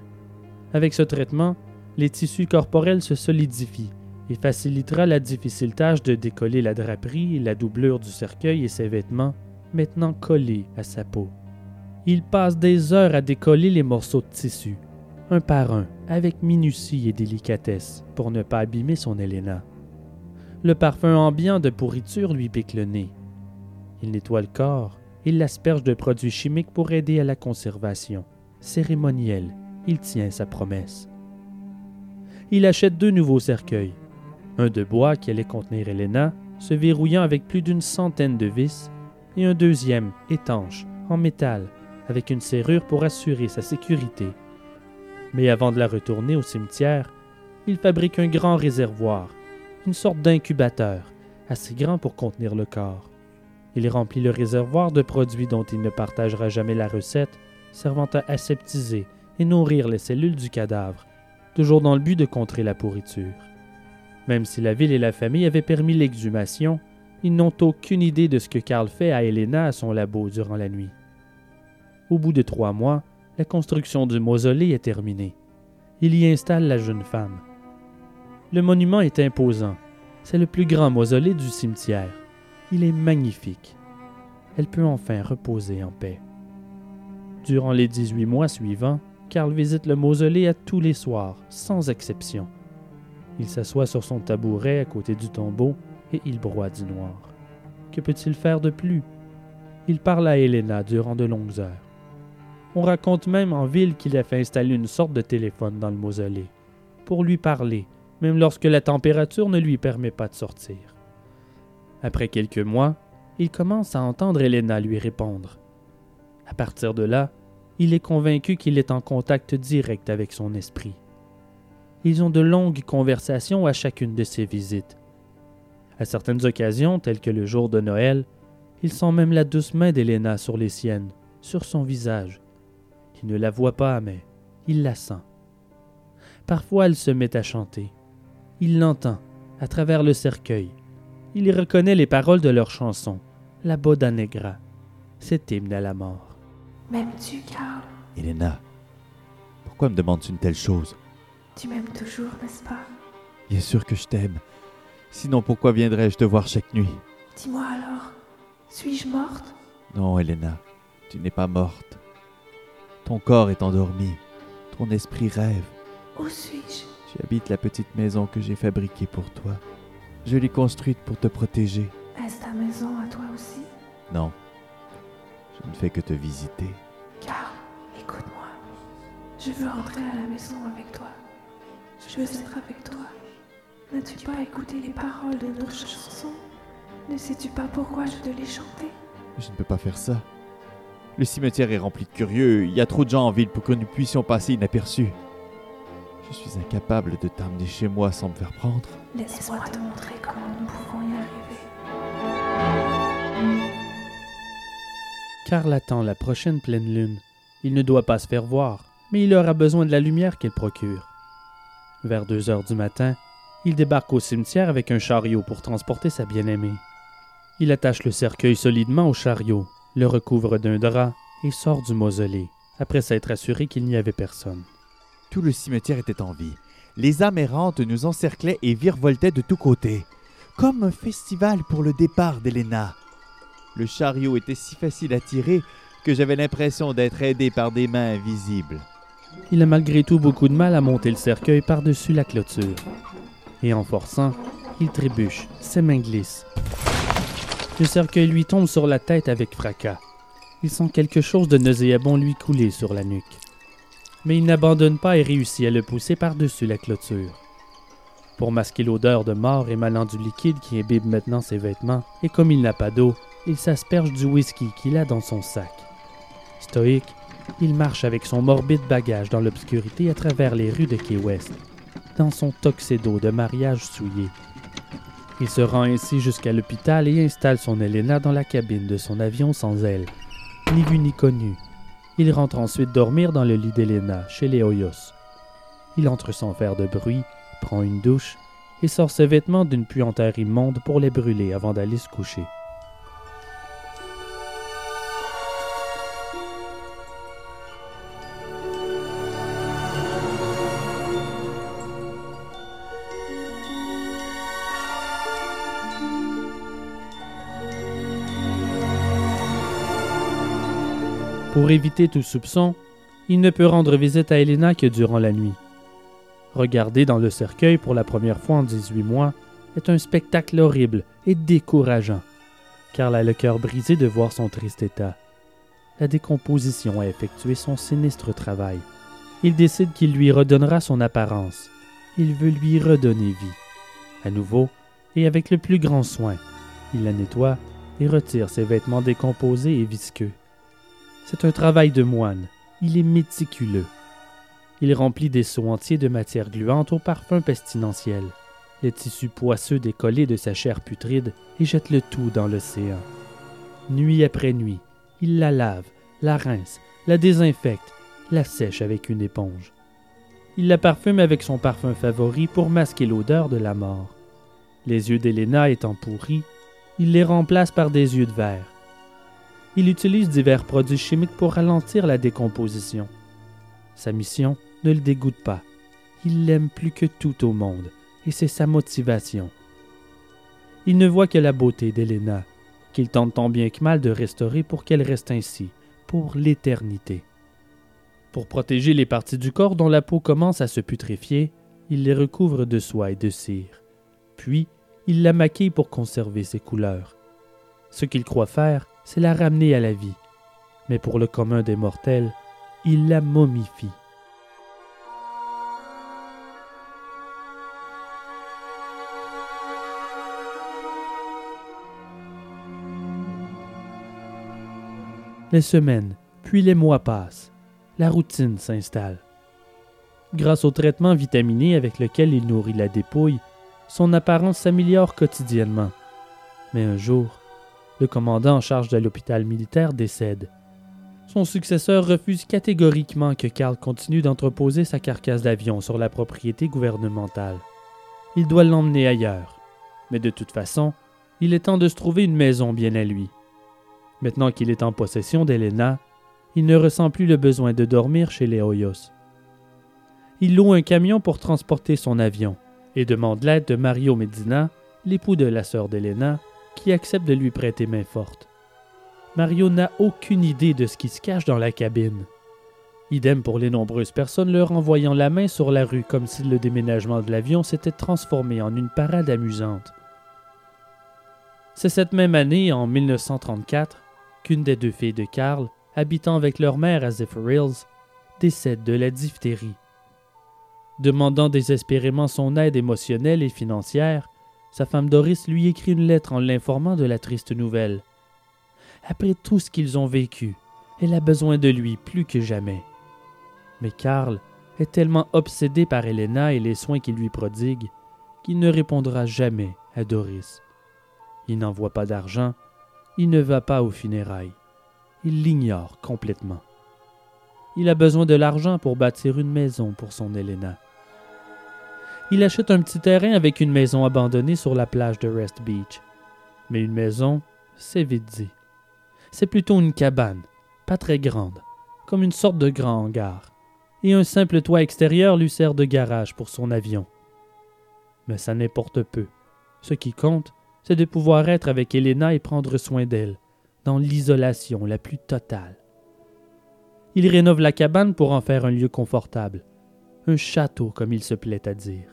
Avec ce traitement, les tissus corporels se solidifient il facilitera la difficile tâche de décoller la draperie, la doublure du cercueil et ses vêtements, maintenant collés à sa peau. Il passe des heures à décoller les morceaux de tissu, un par un, avec minutie et délicatesse, pour ne pas abîmer son Helena. Le parfum ambiant de pourriture lui pique le nez. Il nettoie le corps, il l'asperge de produits chimiques pour aider à la conservation. Cérémoniel, il tient sa promesse. Il achète deux nouveaux cercueils, un de bois qui allait contenir Helena, se verrouillant avec plus d'une centaine de vis, et un deuxième, étanche, en métal, avec une serrure pour assurer sa sécurité. Mais avant de la retourner au cimetière, il fabrique un grand réservoir, une sorte d'incubateur, assez grand pour contenir le corps. Il remplit le réservoir de produits dont il ne partagera jamais la recette, servant à aseptiser et nourrir les cellules du cadavre, toujours dans le but de contrer la pourriture. Même si la ville et la famille avaient permis l'exhumation, ils n'ont aucune idée de ce que Karl fait à Helena à son labo durant la nuit. Au bout de trois mois, la construction du mausolée est terminée. Il y installe la jeune femme. Le monument est imposant. C'est le plus grand mausolée du cimetière. Il est magnifique. Elle peut enfin reposer en paix. Durant les 18 mois suivants, Karl visite le mausolée à tous les soirs, sans exception. Il s'assoit sur son tabouret à côté du tombeau et il broie du noir. Que peut-il faire de plus? Il parle à Helena durant de longues heures. On raconte même en ville qu'il a fait installer une sorte de téléphone dans le mausolée, pour lui parler, même lorsque la température ne lui permet pas de sortir. Après quelques mois, il commence à entendre Helena lui répondre. À partir de là, il est convaincu qu'il est en contact direct avec son esprit. Ils ont de longues conversations à chacune de ses visites. À certaines occasions, telles que le jour de Noël, il sent même la douce main d'Héléna sur les siennes, sur son visage. Il ne la voit pas, mais il la sent. Parfois, elle se met à chanter. Il l'entend, à travers le cercueil. Il y reconnaît les paroles de leur chanson, La Boda Negra, cet hymne à la mort. M'aimes-tu, Karl Elena, pourquoi me demandes-tu une telle chose? Tu m'aimes toujours, n'est-ce pas? Bien sûr que je t'aime. Sinon, pourquoi viendrais-je te voir chaque nuit? Dis-moi alors, suis-je morte? Non, Elena, tu n'es pas morte. Ton corps est endormi. Ton esprit rêve. Où suis-je? Tu habites la petite maison que j'ai fabriquée pour toi. Je l'ai construite pour te protéger. Est-ce ta maison à toi aussi? Non, je ne fais que te visiter. Karl, écoute-moi. Je veux rentrer à la maison avec toi. Je veux être avec toi. N'as-tu pas écouté les paroles de notre chanson? Ne sais-tu pas pourquoi je te l'ai chantée? Je ne peux pas faire ça. Le cimetière est rempli de curieux. Il y a trop de gens en ville pour que nous puissions passer inaperçus. Je suis incapable de t'amener chez moi sans me faire prendre. Laisse-moi te montrer comment nous pouvons y arriver. Karl attend la prochaine pleine lune. Il ne doit pas se faire voir, mais il aura besoin de la lumière qu'elle procure. Vers deux heures du matin, il débarque au cimetière avec un chariot pour transporter sa bien-aimée. Il attache le cercueil solidement au chariot, le recouvre d'un drap et sort du mausolée, après s'être assuré qu'il n'y avait personne. Tout le cimetière était en vie. Les âmes errantes nous encerclaient et virevoltaient de tous côtés, comme un festival pour le départ d'Helena. Le chariot était si facile à tirer que j'avais l'impression d'être aidé par des mains invisibles. Il a malgré tout beaucoup de mal à monter le cercueil par-dessus la clôture. Et en forçant, il trébuche, ses mains glissent. Le cercueil lui tombe sur la tête avec fracas. Il sent quelque chose de nauséabond lui couler sur la nuque. Mais il n'abandonne pas et réussit à le pousser par-dessus la clôture. Pour masquer l'odeur de mort émanant du liquide qui imbibe maintenant ses vêtements, et comme il n'a pas d'eau, il s'asperge du whisky qu'il a dans son sac. Stoïque, il marche avec son morbide bagage dans l'obscurité à travers les rues de Key West, dans son tuxedo de mariage souillé. Il se rend ainsi jusqu'à l'hôpital et installe son Helena dans la cabine de son avion sans aile. Ni vu ni connu. Il rentre ensuite dormir dans le lit d'Helena, chez les Hoyos. Il entre sans faire de bruit, prend une douche et sort ses vêtements d'une puanteur immonde pour les brûler avant d'aller se coucher. Pour éviter tout soupçon, il ne peut rendre visite à Helena que durant la nuit. Regarder dans le cercueil pour la première fois en 18 mois est un spectacle horrible et décourageant, car elle a le cœur brisé de voir son triste état. La décomposition a effectué son sinistre travail. Il décide qu'il lui redonnera son apparence. Il veut lui redonner vie. À nouveau, et avec le plus grand soin, il la nettoie et retire ses vêtements décomposés et visqueux. C'est un travail de moine. Il est méticuleux. Il remplit des seaux entiers de matière gluante au parfum pestilentiel, les tissus poisseux décollés de sa chair putride et jette le tout dans l'océan. Nuit après nuit, il la lave, la rince, la désinfecte, la sèche avec une éponge. Il la parfume avec son parfum favori pour masquer l'odeur de la mort. Les yeux d'Héléna étant pourris, il les remplace par des yeux de verre. Il utilise divers produits chimiques pour ralentir la décomposition. Sa mission ne le dégoûte pas. Il l'aime plus que tout au monde, et c'est sa motivation. Il ne voit que la beauté d'Helena, qu'il tente tant bien que mal de restaurer pour qu'elle reste ainsi, pour l'éternité. Pour protéger les parties du corps dont la peau commence à se putréfier, il les recouvre de soie et de cire. Puis, il la maquille pour conserver ses couleurs. Ce qu'il croit faire, c'est la ramener à la vie. Mais pour le commun des mortels, il la momifie. Les semaines, Puis les mois passent. La routine s'installe. Grâce au traitement vitaminé avec lequel il nourrit la dépouille, son apparence s'améliore quotidiennement. Mais un jour, le commandant en charge de l'hôpital militaire décède. Son successeur refuse catégoriquement que Karl continue d'entreposer sa carcasse d'avion sur la propriété gouvernementale. Il doit l'emmener ailleurs. Mais de toute façon, il est temps de se trouver une maison bien à lui. Maintenant qu'il est en possession d'Elena, il ne ressent plus le besoin de dormir chez les Hoyos. Il loue un camion pour transporter son avion et demande l'aide de Mario Medina, l'époux de la sœur d'Elena, qui accepte de lui prêter main forte. Mario n'a aucune idée de ce qui se cache dans la cabine. Idem pour les nombreuses personnes leur envoyant la main sur la rue comme si le déménagement de l'avion s'était transformé en une parade amusante. C'est cette même année, en 1934, qu'une des deux filles de Karl, habitant avec leur mère à Zephyr Hills, décède de la diphtérie. Demandant désespérément son aide émotionnelle et financière, sa femme Doris lui écrit une lettre en l'informant de la triste nouvelle. Après tout ce qu'ils ont vécu, elle a besoin de lui plus que jamais. Mais Karl est tellement obsédé par Helena et les soins qu'il lui prodigue qu'il ne répondra jamais à Doris. Il n'envoie pas d'argent, il ne va pas aux funérailles. Il l'ignore complètement. Il a besoin de l'argent pour bâtir une maison pour son Helena. Il achète un petit terrain avec une maison abandonnée sur la plage de Rest Beach. Mais une maison, c'est vite dit. C'est plutôt une cabane, pas très grande, comme une sorte de grand hangar. Et un simple toit extérieur lui sert de garage pour son avion. Mais ça n'importe peu. Ce qui compte, c'est de pouvoir être avec Elena et prendre soin d'elle, dans l'isolation la plus totale. Il rénove la cabane pour en faire un lieu confortable, un château comme il se plaît à dire.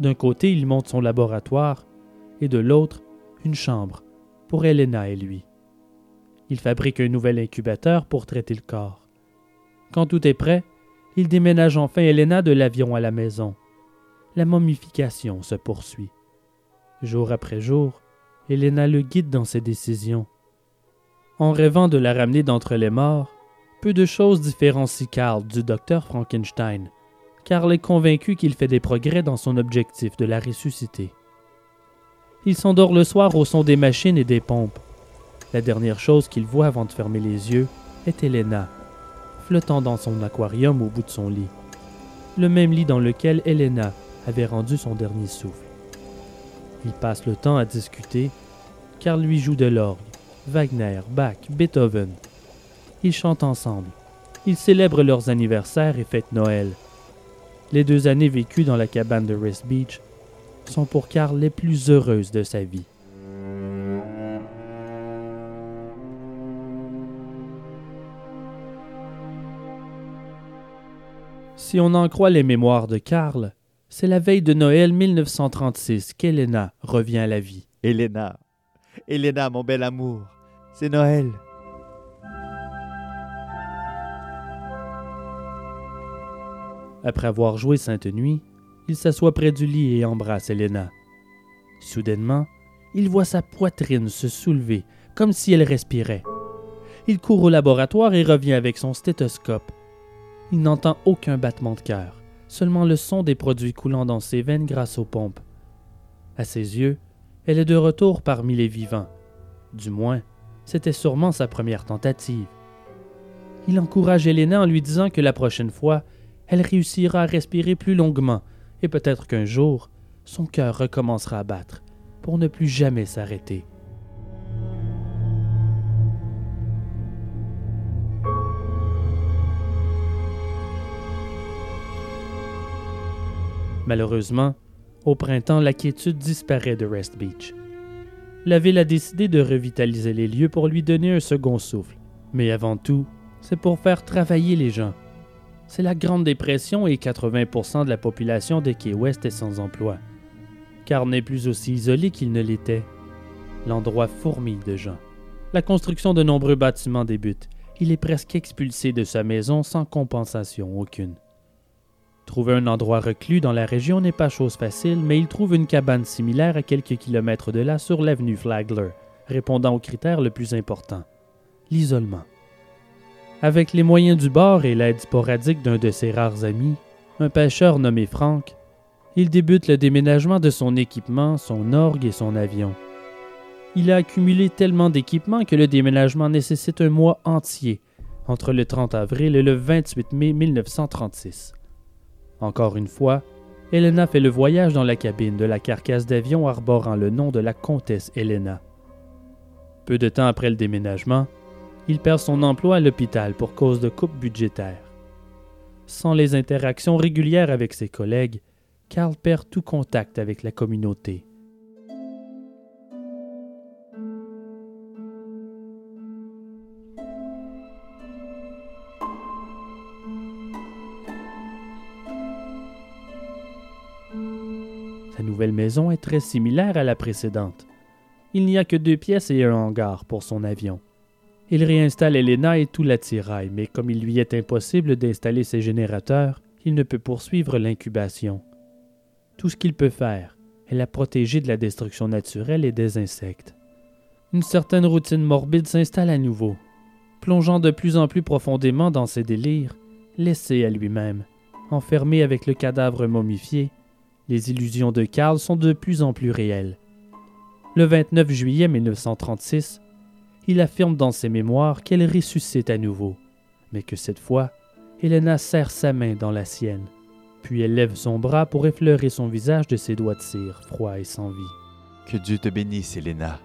D'un côté, il monte son laboratoire, et de l'autre, une chambre pour Elena et lui. Il fabrique un nouvel incubateur pour traiter le corps. Quand tout est prêt, il déménage enfin Elena de l'avion à la maison. La momification se poursuit. Jour après jour, Elena le guide dans ses décisions. En rêvant de la ramener d'entre les morts, peu de choses différencient Karl du docteur Frankenstein, Karl est convaincu qu'il fait des progrès dans son objectif de la ressusciter. Il s'endort le soir au son des machines et des pompes. La dernière chose qu'il voit avant de fermer les yeux est Helena, flottant dans son aquarium au bout de son lit. Le même lit dans lequel Helena avait rendu son dernier souffle. Ils passent le temps à discuter. Karl lui joue de l'orgue, Wagner, Bach, Beethoven. Ils chantent ensemble. Ils célèbrent leurs anniversaires et fêtent Noël. Les deux années vécues dans la cabane de West Beach sont pour Carl les plus heureuses de sa vie. Si on en croit les mémoires de Karl, c'est la veille de Noël 1936 qu'Elena revient à la vie. Elena, Elena, mon bel amour, c'est Noël. Après avoir joué Sainte Nuit, il s'assoit près du lit et embrasse Helena. Soudainement, il voit sa poitrine se soulever, comme si elle respirait. Il court au laboratoire et revient avec son stéthoscope. Il n'entend aucun battement de cœur, seulement le son des produits coulant dans ses veines grâce aux pompes. À ses yeux, elle est de retour parmi les vivants. Du moins, c'était sûrement sa première tentative. Il encourage Helena en lui disant que la prochaine fois, elle réussira à respirer plus longuement et peut-être qu'un jour, son cœur recommencera à battre pour ne plus jamais s'arrêter. Malheureusement, au printemps, la quiétude disparaît de Rest Beach. La ville a décidé de revitaliser les lieux pour lui donner un second souffle. Mais avant tout, c'est pour faire travailler les gens c'est la Grande Dépression et 80% de la population de Key West est sans emploi. Car n'est plus aussi isolé qu'il ne l'était. L'endroit fourmille de gens. La construction de nombreux bâtiments débute. Il est presque expulsé de sa maison sans compensation aucune. Trouver un endroit reclus dans la région n'est pas chose facile, mais il trouve une cabane similaire à quelques kilomètres de là sur l'avenue Flagler, répondant au critère le plus important l'isolement. Avec les moyens du bord et l'aide sporadique d'un de ses rares amis, un pêcheur nommé Frank, il débute le déménagement de son équipement, son orgue et son avion. Il a accumulé tellement d'équipements que le déménagement nécessite un mois entier, entre le 30 avril et le 28 mai 1936. Encore une fois, Helena fait le voyage dans la cabine de la carcasse d'avion arborant le nom de la comtesse Helena. Peu de temps après le déménagement, il perd son emploi à l'hôpital pour cause de coupe budgétaire. Sans les interactions régulières avec ses collègues, Karl perd tout contact avec la communauté. Sa nouvelle maison est très similaire à la précédente. Il n'y a que deux pièces et un hangar pour son avion. Il réinstalle Elena et tout l'attirail, mais comme il lui est impossible d'installer ses générateurs, il ne peut poursuivre l'incubation. Tout ce qu'il peut faire est la protéger de la destruction naturelle et des insectes. Une certaine routine morbide s'installe à nouveau. Plongeant de plus en plus profondément dans ses délires, laissé à lui-même, enfermé avec le cadavre momifié, les illusions de Karl sont de plus en plus réelles. Le 29 juillet 1936, il affirme dans ses mémoires qu'elle ressuscite à nouveau, mais que cette fois, Helena serre sa main dans la sienne, puis elle lève son bras pour effleurer son visage de ses doigts de cire, froids et sans vie. Que Dieu te bénisse, Helena.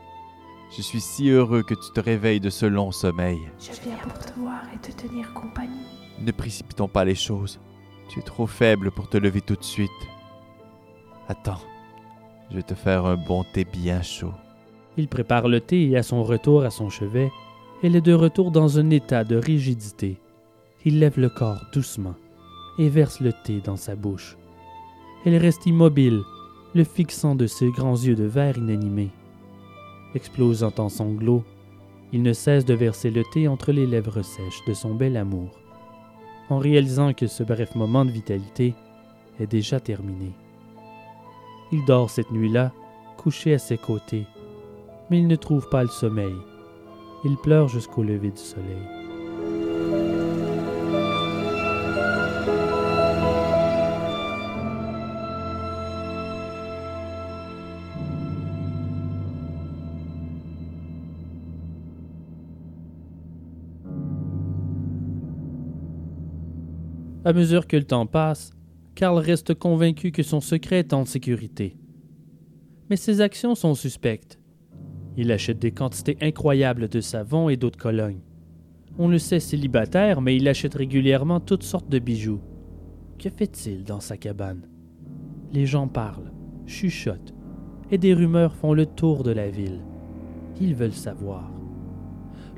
Je suis si heureux que tu te réveilles de ce long sommeil. Je viens pour te voir et te tenir compagnie. Ne précipitons pas les choses. Tu es trop faible pour te lever tout de suite. Attends, je vais te faire un bon thé bien chaud. Il prépare le thé et à son retour à son chevet, elle est de retour dans un état de rigidité. Il lève le corps doucement et verse le thé dans sa bouche. Elle reste immobile, le fixant de ses grands yeux de verre inanimés. Explosant en sanglots, il ne cesse de verser le thé entre les lèvres sèches de son bel amour, en réalisant que ce bref moment de vitalité est déjà terminé. Il dort cette nuit-là, couché à ses côtés, mais il ne trouve pas le sommeil. Il pleure jusqu'au lever du soleil. À mesure que le temps passe, Karl reste convaincu que son secret est en sécurité. Mais ses actions sont suspectes. Il achète des quantités incroyables de savon et d'eau de Cologne. On le sait célibataire, mais il achète régulièrement toutes sortes de bijoux. Que fait-il dans sa cabane? Les gens parlent, chuchotent, et des rumeurs font le tour de la ville. Ils veulent savoir.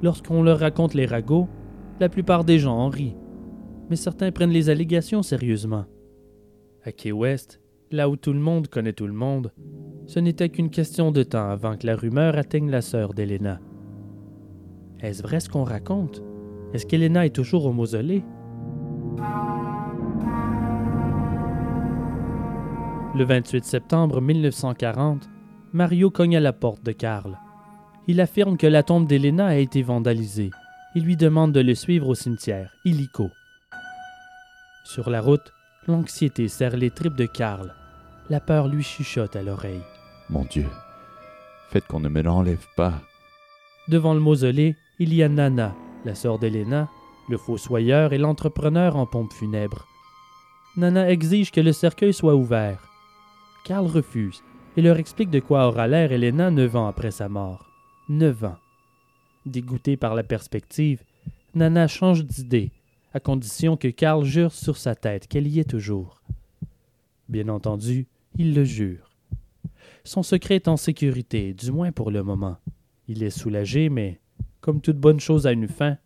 Lorsqu'on leur raconte les ragots, la plupart des gens en rient, mais certains prennent les allégations sérieusement. À Key West, là où tout le monde connaît tout le monde, ce n'était qu'une question de temps avant que la rumeur atteigne la sœur d'Elena. Est-ce vrai ce qu'on raconte? Est-ce qu'Elena est toujours au mausolée? Le 28 septembre 1940, Mario cogne à la porte de Karl. Il affirme que la tombe d'Elena a été vandalisée. Il lui demande de le suivre au cimetière, illico. Sur la route, l'anxiété serre les tripes de Karl. La peur lui chuchote à l'oreille. Mon Dieu, faites qu'on ne me l'enlève pas. Devant le mausolée, il y a Nana, la sœur d'Elena, le fossoyeur et l'entrepreneur en pompe funèbre. Nana exige que le cercueil soit ouvert. Karl refuse et leur explique de quoi aura l'air Elena neuf ans après sa mort. Neuf ans. Dégoûté par la perspective, Nana change d'idée, à condition que Karl jure sur sa tête qu'elle y est toujours. Bien entendu, il le jure. Son secret est en sécurité, du moins pour le moment. Il est soulagé, mais, comme toute bonne chose a une fin,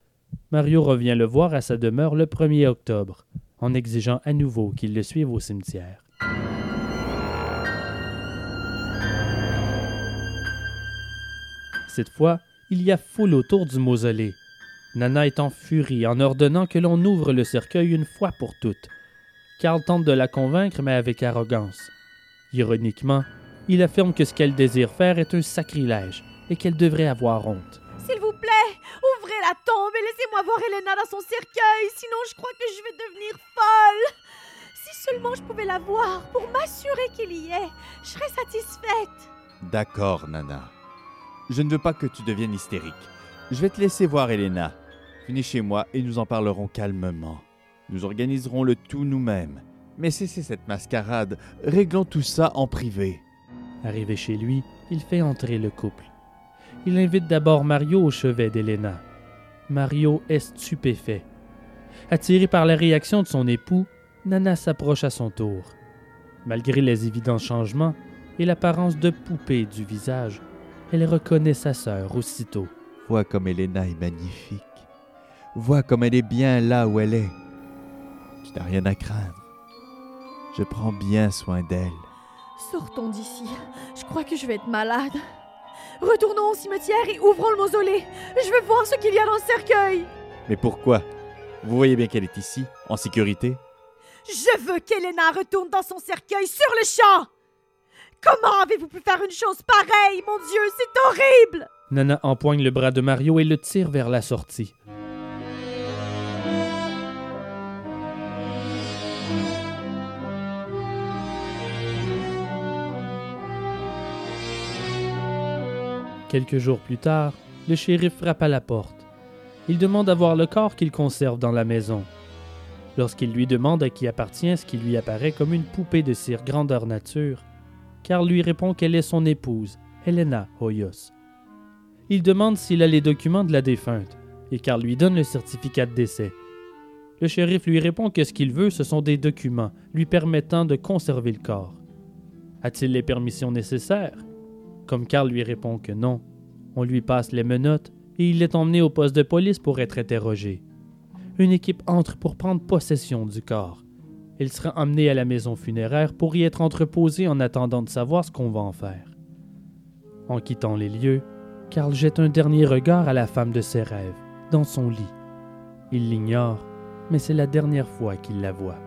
Mario revient le voir à sa demeure le 1er octobre, en exigeant à nouveau qu'il le suive au cimetière. Cette fois, il y a foule autour du mausolée. Nana est en furie en ordonnant que l'on ouvre le cercueil une fois pour toutes. Karl tente de la convaincre, mais avec arrogance. Ironiquement, il affirme que ce qu'elle désire faire est un sacrilège et qu'elle devrait avoir honte. S'il vous plaît, ouvrez la tombe et laissez-moi voir Elena dans son cercueil, sinon je crois que je vais devenir folle. Si seulement je pouvais la voir pour m'assurer qu'il y est, je serais satisfaite. D'accord, Nana. Je ne veux pas que tu deviennes hystérique. Je vais te laisser voir Elena. Venez chez moi et nous en parlerons calmement. Nous organiserons le tout nous-mêmes. Mais cessez cette mascarade. Réglons tout ça en privé. Arrivé chez lui, il fait entrer le couple. Il invite d'abord Mario au chevet d'Elena. Mario est stupéfait. Attiré par la réaction de son époux, Nana s'approche à son tour. Malgré les évidents changements et l'apparence de poupée du visage, elle reconnaît sa sœur aussitôt. Vois comme Elena est magnifique. Vois comme elle est bien là où elle est. Tu n'as rien à craindre. Je prends bien soin d'elle. Sortons d'ici. Je crois que je vais être malade. Retournons au cimetière et ouvrons le mausolée. Je veux voir ce qu'il y a dans le cercueil. Mais pourquoi? Vous voyez bien qu'elle est ici, en sécurité Je veux qu'Elena retourne dans son cercueil sur le champ. Comment avez-vous pu faire une chose pareille, mon Dieu, c'est horrible Nana empoigne le bras de Mario et le tire vers la sortie. Quelques jours plus tard, le shérif frappe à la porte. Il demande à voir le corps qu'il conserve dans la maison. Lorsqu'il lui demande à qui appartient ce qui lui apparaît comme une poupée de cire grandeur nature, Karl lui répond qu'elle est son épouse, Helena Hoyos. Il demande s'il a les documents de la défunte, et Karl lui donne le certificat de décès. Le shérif lui répond que ce qu'il veut, ce sont des documents lui permettant de conserver le corps. A-t-il les permissions nécessaires? Comme Karl lui répond que non, on lui passe les menottes et il est emmené au poste de police pour être interrogé. Une équipe entre pour prendre possession du corps. Il sera emmené à la maison funéraire pour y être entreposé en attendant de savoir ce qu'on va en faire. En quittant les lieux, Karl jette un dernier regard à la femme de ses rêves, dans son lit. Il l'ignore, mais c'est la dernière fois qu'il la voit.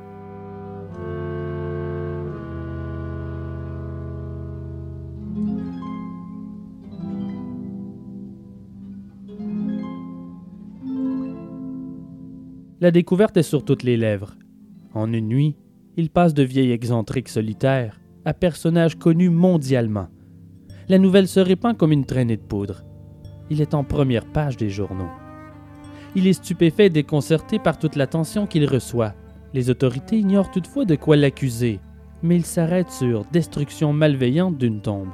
La découverte est sur toutes les lèvres. En une nuit, il passe de vieil excentrique solitaire à personnage connu mondialement. La nouvelle se répand comme une traînée de poudre. Il est en première page des journaux. Il est stupéfait et déconcerté par toute l'attention qu'il reçoit. Les autorités ignorent toutefois de quoi l'accuser, mais il s'arrête sur destruction malveillante d'une tombe,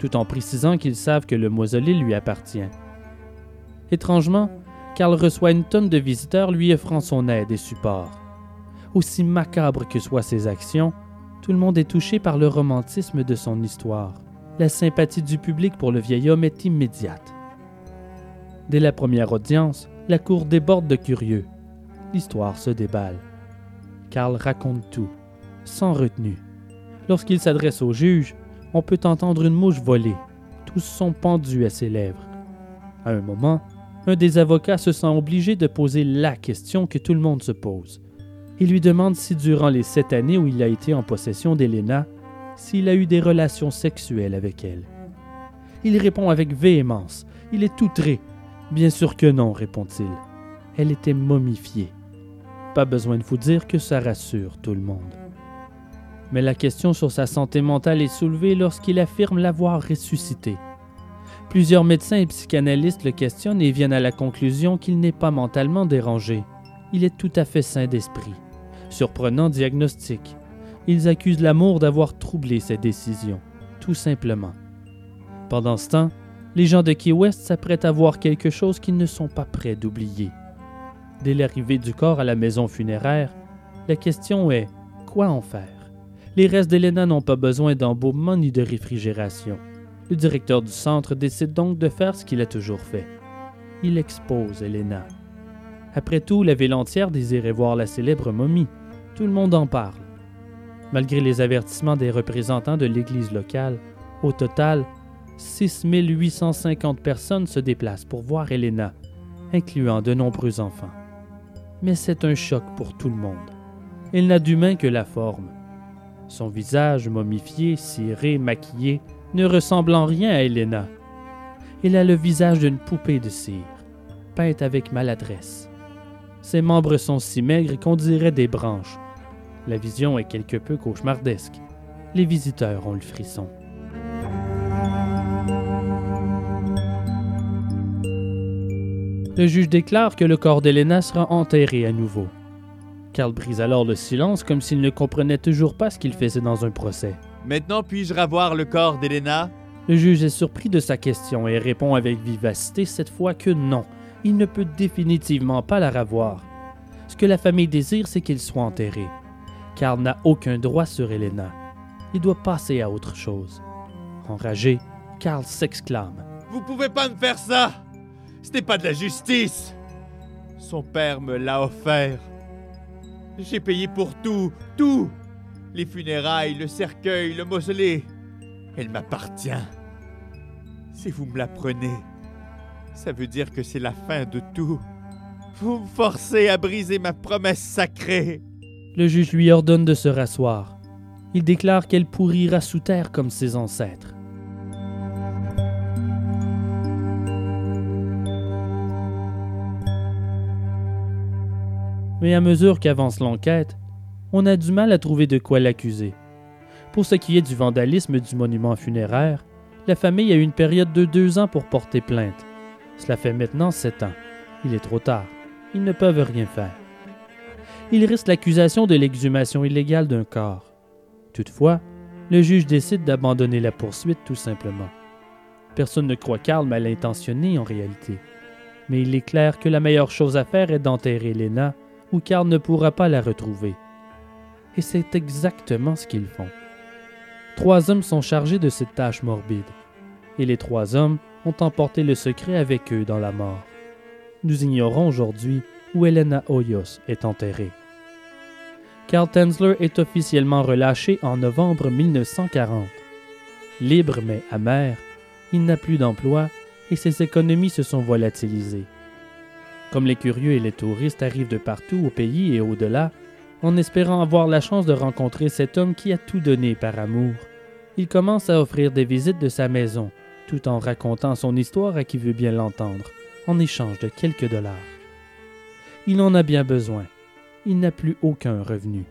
tout en précisant qu'ils savent que le mausolée lui appartient. Étrangement, Karl reçoit une tonne de visiteurs lui offrant son aide et support. Aussi macabre que soient ses actions, tout le monde est touché par le romantisme de son histoire. La sympathie du public pour le vieil homme est immédiate. Dès la première audience, la cour déborde de curieux. L'histoire se déballe. Karl raconte tout, sans retenue. Lorsqu'il s'adresse au juge, on peut entendre une mouche voler. Tous sont pendus à ses lèvres. À un moment, un des avocats se sent obligé de poser la question que tout le monde se pose. Il lui demande si durant les sept années où il a été en possession d'Elena, s'il a eu des relations sexuelles avec elle. Il répond avec véhémence. Il est outré. Bien sûr que non, répond-il. Elle était momifiée. Pas besoin de vous dire que ça rassure tout le monde. Mais la question sur sa santé mentale est soulevée lorsqu'il affirme l'avoir ressuscitée. Plusieurs médecins et psychanalystes le questionnent et viennent à la conclusion qu'il n'est pas mentalement dérangé. Il est tout à fait sain d'esprit. Surprenant diagnostic. Ils accusent l'amour d'avoir troublé ses décisions, tout simplement. Pendant ce temps, les gens de Key West s'apprêtent à voir quelque chose qu'ils ne sont pas prêts d'oublier. Dès l'arrivée du corps à la maison funéraire, la question est quoi en faire? Les restes d'Elena n'ont pas besoin d'embaumement ni de réfrigération. Le directeur du centre décide donc de faire ce qu'il a toujours fait. Il expose Elena. Après tout, la ville entière désirait voir la célèbre momie. Tout le monde en parle. Malgré les avertissements des représentants de l'Église locale, au total, 6850 personnes se déplacent pour voir Elena, incluant de nombreux enfants. Mais c'est un choc pour tout le monde. Elle n'a d'humain que la forme. Son visage momifié, ciré, maquillé, ne ressemble en rien à Elena. Elle a le visage d'une poupée de cire, peinte avec maladresse. Ses membres sont si maigres qu'on dirait des branches. La vision est quelque peu cauchemardesque. Les visiteurs ont le frisson. Le juge déclare que le corps d'Elena sera enterré à nouveau. Carl brise alors le silence comme s'il ne comprenait toujours pas ce qu'il faisait dans un procès. Maintenant puis-je revoir le corps d'Elena? Le juge est surpris de sa question et répond avec vivacité cette fois que non, il ne peut définitivement pas la revoir. Ce que la famille désire, c'est qu'il soit enterré. Carl n'a aucun droit sur Elena. Il doit passer à autre chose. Enragé, Carl s'exclame. Vous pouvez pas me faire ça Ce n'est pas de la justice Son père me l'a offert. J'ai payé pour tout, tout Les funérailles, le cercueil, le mausolée. Elle m'appartient. Si vous me la prenez, ça veut dire que c'est la fin de tout. Vous me forcez à briser ma promesse sacrée. Le juge lui ordonne de se rasseoir. Il déclare qu'elle pourrira sous terre comme ses ancêtres. Mais à mesure qu'avance l'enquête, on a du mal à trouver de quoi l'accuser. Pour ce qui est du vandalisme du monument funéraire, la famille a eu une période de deux ans pour porter plainte. Cela fait maintenant sept ans. Il est trop tard. Ils ne peuvent rien faire. Il reste l'accusation de l'exhumation illégale d'un corps. Toutefois, le juge décide d'abandonner la poursuite tout simplement. Personne ne croit Karl mal intentionné en réalité. Mais il est clair que la meilleure chose à faire est d'enterrer Lena où Karl ne pourra pas la retrouver. Et c'est exactement ce qu'ils font. Trois hommes sont chargés de cette tâche morbide, et les trois hommes ont emporté le secret avec eux dans la mort. Nous ignorons aujourd'hui où Elena Hoyos est enterrée. Carl Tensler est officiellement relâché en novembre 1940. Libre mais amer, il n'a plus d'emploi et ses économies se sont volatilisées. Comme les curieux et les touristes arrivent de partout au pays et au-delà, en espérant avoir la chance de rencontrer cet homme qui a tout donné par amour, il commence à offrir des visites de sa maison, tout en racontant son histoire à qui veut bien l'entendre, en échange de quelques dollars. Il en a bien besoin. Il n'a plus aucun revenu.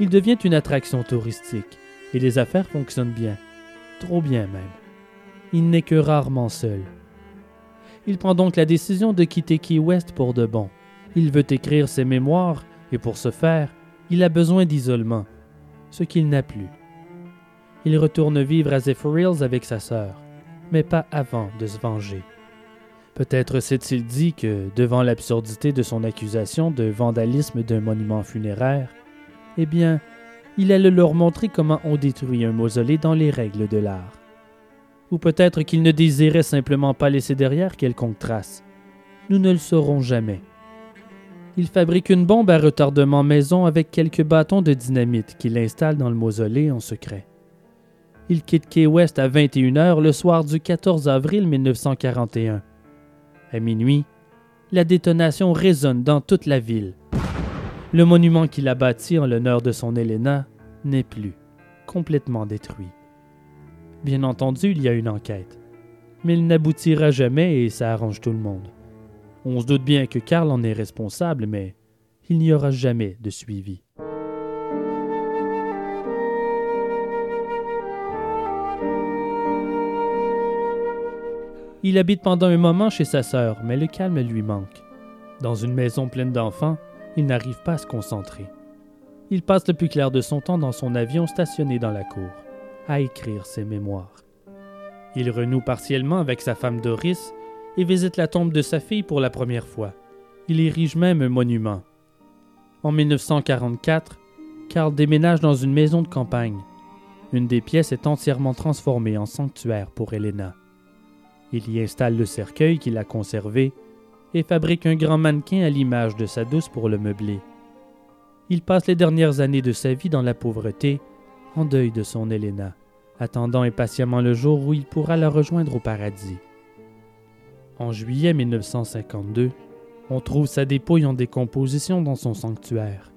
Il devient une attraction touristique, et les affaires fonctionnent bien, trop bien même. Il n'est que rarement seul. Il prend donc la décision de quitter Key West pour de bon. Il veut écrire ses mémoires et pour ce faire, il a besoin d'isolement, ce qu'il n'a plus. Il retourne vivre à Zephyr Hills avec sa sœur, mais pas avant de se venger. Peut-être s'est-il dit que, devant l'absurdité de son accusation de vandalisme d'un monument funéraire, eh bien, il allait leur montrer comment on détruit un mausolée dans les règles de l'art. Ou peut-être qu'il ne désirait simplement pas laisser derrière quelconque trace. Nous ne le saurons jamais. Il fabrique une bombe à retardement maison avec quelques bâtons de dynamite qu'il installe dans le mausolée en secret. Il quitte Key West à 21h le soir du 14 avril 1941. À minuit, la détonation résonne dans toute la ville. Le monument qu'il a bâti en l'honneur de son Helena n'est plus, complètement détruit. Bien entendu, il y a une enquête. Mais il n'aboutira jamais et ça arrange tout le monde. On se doute bien que Karl en est responsable, mais il n'y aura jamais de suivi. Il habite pendant un moment chez sa sœur, mais le calme lui manque. Dans une maison pleine d'enfants, il n'arrive pas à se concentrer. Il passe le plus clair de son temps dans son avion stationné dans la cour à écrire ses mémoires. Il renoue partiellement avec sa femme Doris et visite la tombe de sa fille pour la première fois. Il érige même un monument. En 1944, Karl déménage dans une maison de campagne. Une des pièces est entièrement transformée en sanctuaire pour Helena. Il y installe le cercueil qu'il a conservé et fabrique un grand mannequin à l'image de sa douce pour le meubler. Il passe les dernières années de sa vie dans la pauvreté en deuil de son Helena, attendant impatiemment le jour où il pourra la rejoindre au paradis. En juillet 1952, on trouve sa dépouille en décomposition dans son sanctuaire.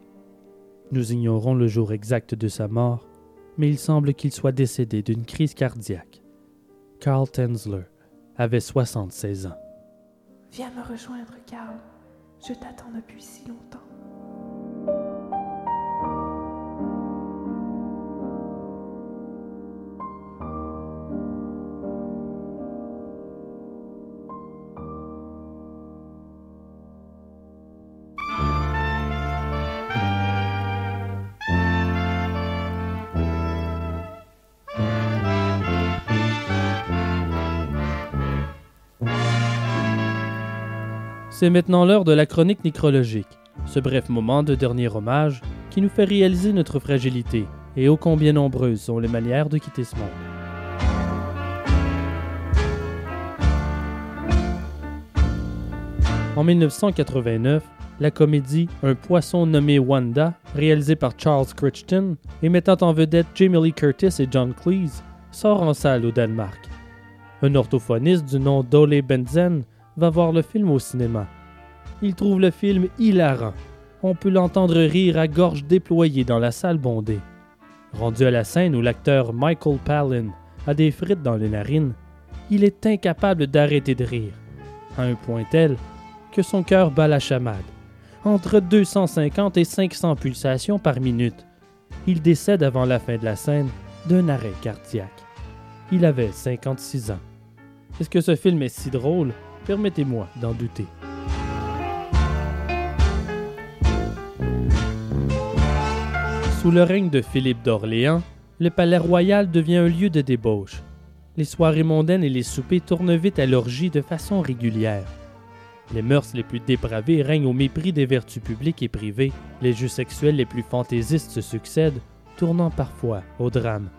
Nous ignorons le jour exact de sa mort, mais il semble qu'il soit décédé d'une crise cardiaque. Carl Tensler, avait 76 ans. Viens me rejoindre, Karl. Je t'attends depuis si longtemps. C'est maintenant l'heure de la chronique nécrologique, ce bref moment de dernier hommage qui nous fait réaliser notre fragilité et ô combien nombreuses sont les manières de quitter ce monde. En 1989, la comédie Un poisson nommé Wanda, réalisée par Charles Crichton et mettant en vedette Jamie Lee Curtis et John Cleese, sort en salle au Danemark. Un orthophoniste du nom d'Ole Benzen va voir le film au cinéma. Il trouve le film hilarant. On peut l'entendre rire à gorge déployée dans la salle bondée. Rendu à la scène où l'acteur Michael Palin a des frites dans les narines, il est incapable d'arrêter de rire, à un point tel que son cœur bat la chamade. Entre 250 et 500 pulsations par minute. Il décède avant la fin de la scène d'un arrêt cardiaque. Il avait 56 ans. Est-ce que ce film est si drôle? Permettez-moi d'en douter. Sous le règne de Philippe d'Orléans, le palais royal devient un lieu de débauche. Les soirées mondaines et les soupers tournent vite à l'orgie de façon régulière. Les mœurs les plus dépravées règnent au mépris des vertus publiques et privées. Les jeux sexuels les plus fantaisistes se succèdent, tournant parfois au drame.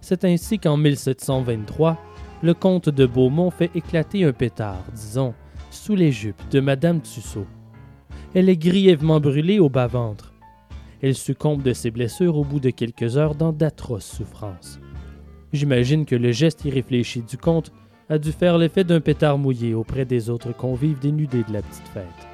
C'est ainsi qu'en 1723, le comte de Beaumont fait éclater un pétard, disons, sous les jupes de Madame Tussaud. Elle est grièvement brûlée au bas-ventre. Elle succombe de ses blessures au bout de quelques heures dans d'atroces souffrances. J'imagine que le geste irréfléchi du comte a dû faire l'effet d'un pétard mouillé auprès des autres convives dénudés de la petite fête.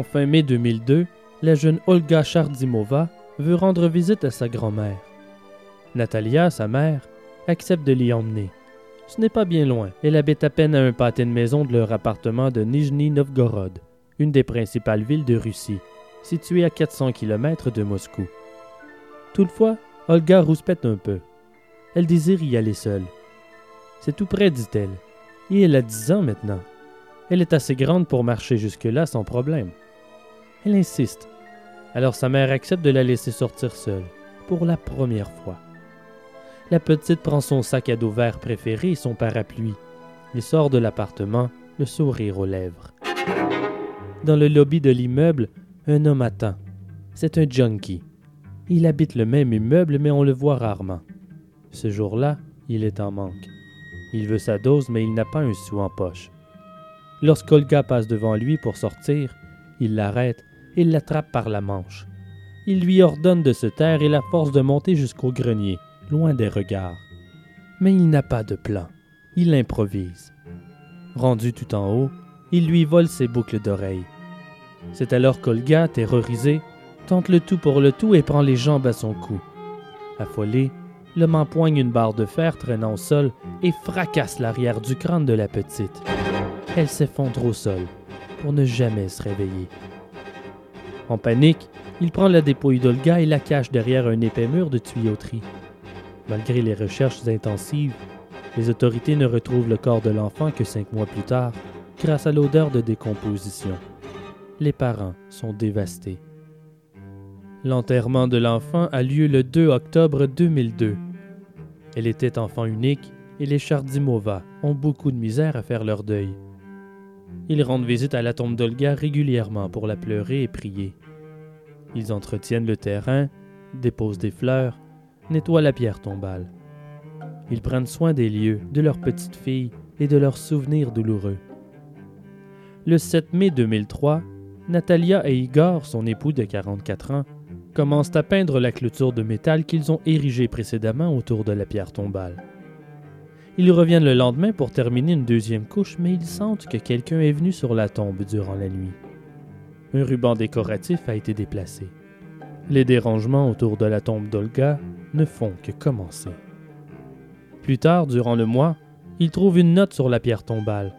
En fin mai 2002, la jeune Olga Chardimova veut rendre visite à sa grand-mère. Natalia, sa mère, accepte de l'y emmener. Ce n'est pas bien loin, elle habite à peine à un pâté de maison de leur appartement de Nijni Novgorod, une des principales villes de Russie, située à 400 km de Moscou. Toutefois, Olga rouspète un peu. Elle désire y aller seule. C'est tout près, dit-elle, et elle a 10 ans maintenant. Elle est assez grande pour marcher jusque-là sans problème. Elle insiste. Alors sa mère accepte de la laisser sortir seule, pour la première fois. La petite prend son sac à dos vert préféré et son parapluie, et sort de l'appartement, le sourire aux lèvres. Dans le lobby de l'immeuble, un homme attend. C'est un junkie. Il habite le même immeuble, mais on le voit rarement. Ce jour-là, il est en manque. Il veut sa dose, mais il n'a pas un sou en poche. Lorsqu'Olga passe devant lui pour sortir, il l'arrête et l'attrape par la manche. Il lui ordonne de se taire et la force de monter jusqu'au grenier, loin des regards. Mais il n'a pas de plan. Il improvise. Rendu tout en haut, il lui vole ses boucles d'oreilles. C'est alors qu'Olga, terrorisée, tente le tout pour le tout et prend les jambes à son cou. Affolé, l'homme empoigne une barre de fer traînant au sol et fracasse l'arrière du crâne de la petite. Elle s'effondre au sol pour ne jamais se réveiller. En panique, il prend la dépouille d'Olga et la cache derrière un épais mur de tuyauterie. Malgré les recherches intensives, les autorités ne retrouvent le corps de l'enfant que cinq mois plus tard, grâce à l'odeur de décomposition. Les parents sont dévastés. L'enterrement de l'enfant a lieu le 2 octobre 2002. Elle était enfant unique et les Chardimova ont beaucoup de misère à faire leur deuil. Ils rendent visite à la tombe d'Olga régulièrement pour la pleurer et prier. Ils entretiennent le terrain, déposent des fleurs, nettoient la pierre tombale. Ils prennent soin des lieux, de leur petite fille et de leurs souvenirs douloureux. Le 7 mai 2003, Natalia et Igor, son époux de 44 ans, commencent à peindre la clôture de métal qu'ils ont érigée précédemment autour de la pierre tombale. Ils reviennent le lendemain pour terminer une deuxième couche, mais ils sentent que quelqu'un est venu sur la tombe durant la nuit. Un ruban décoratif a été déplacé. Les dérangements autour de la tombe d'Olga ne font que commencer. Plus tard, durant le mois, ils trouvent une note sur la pierre tombale.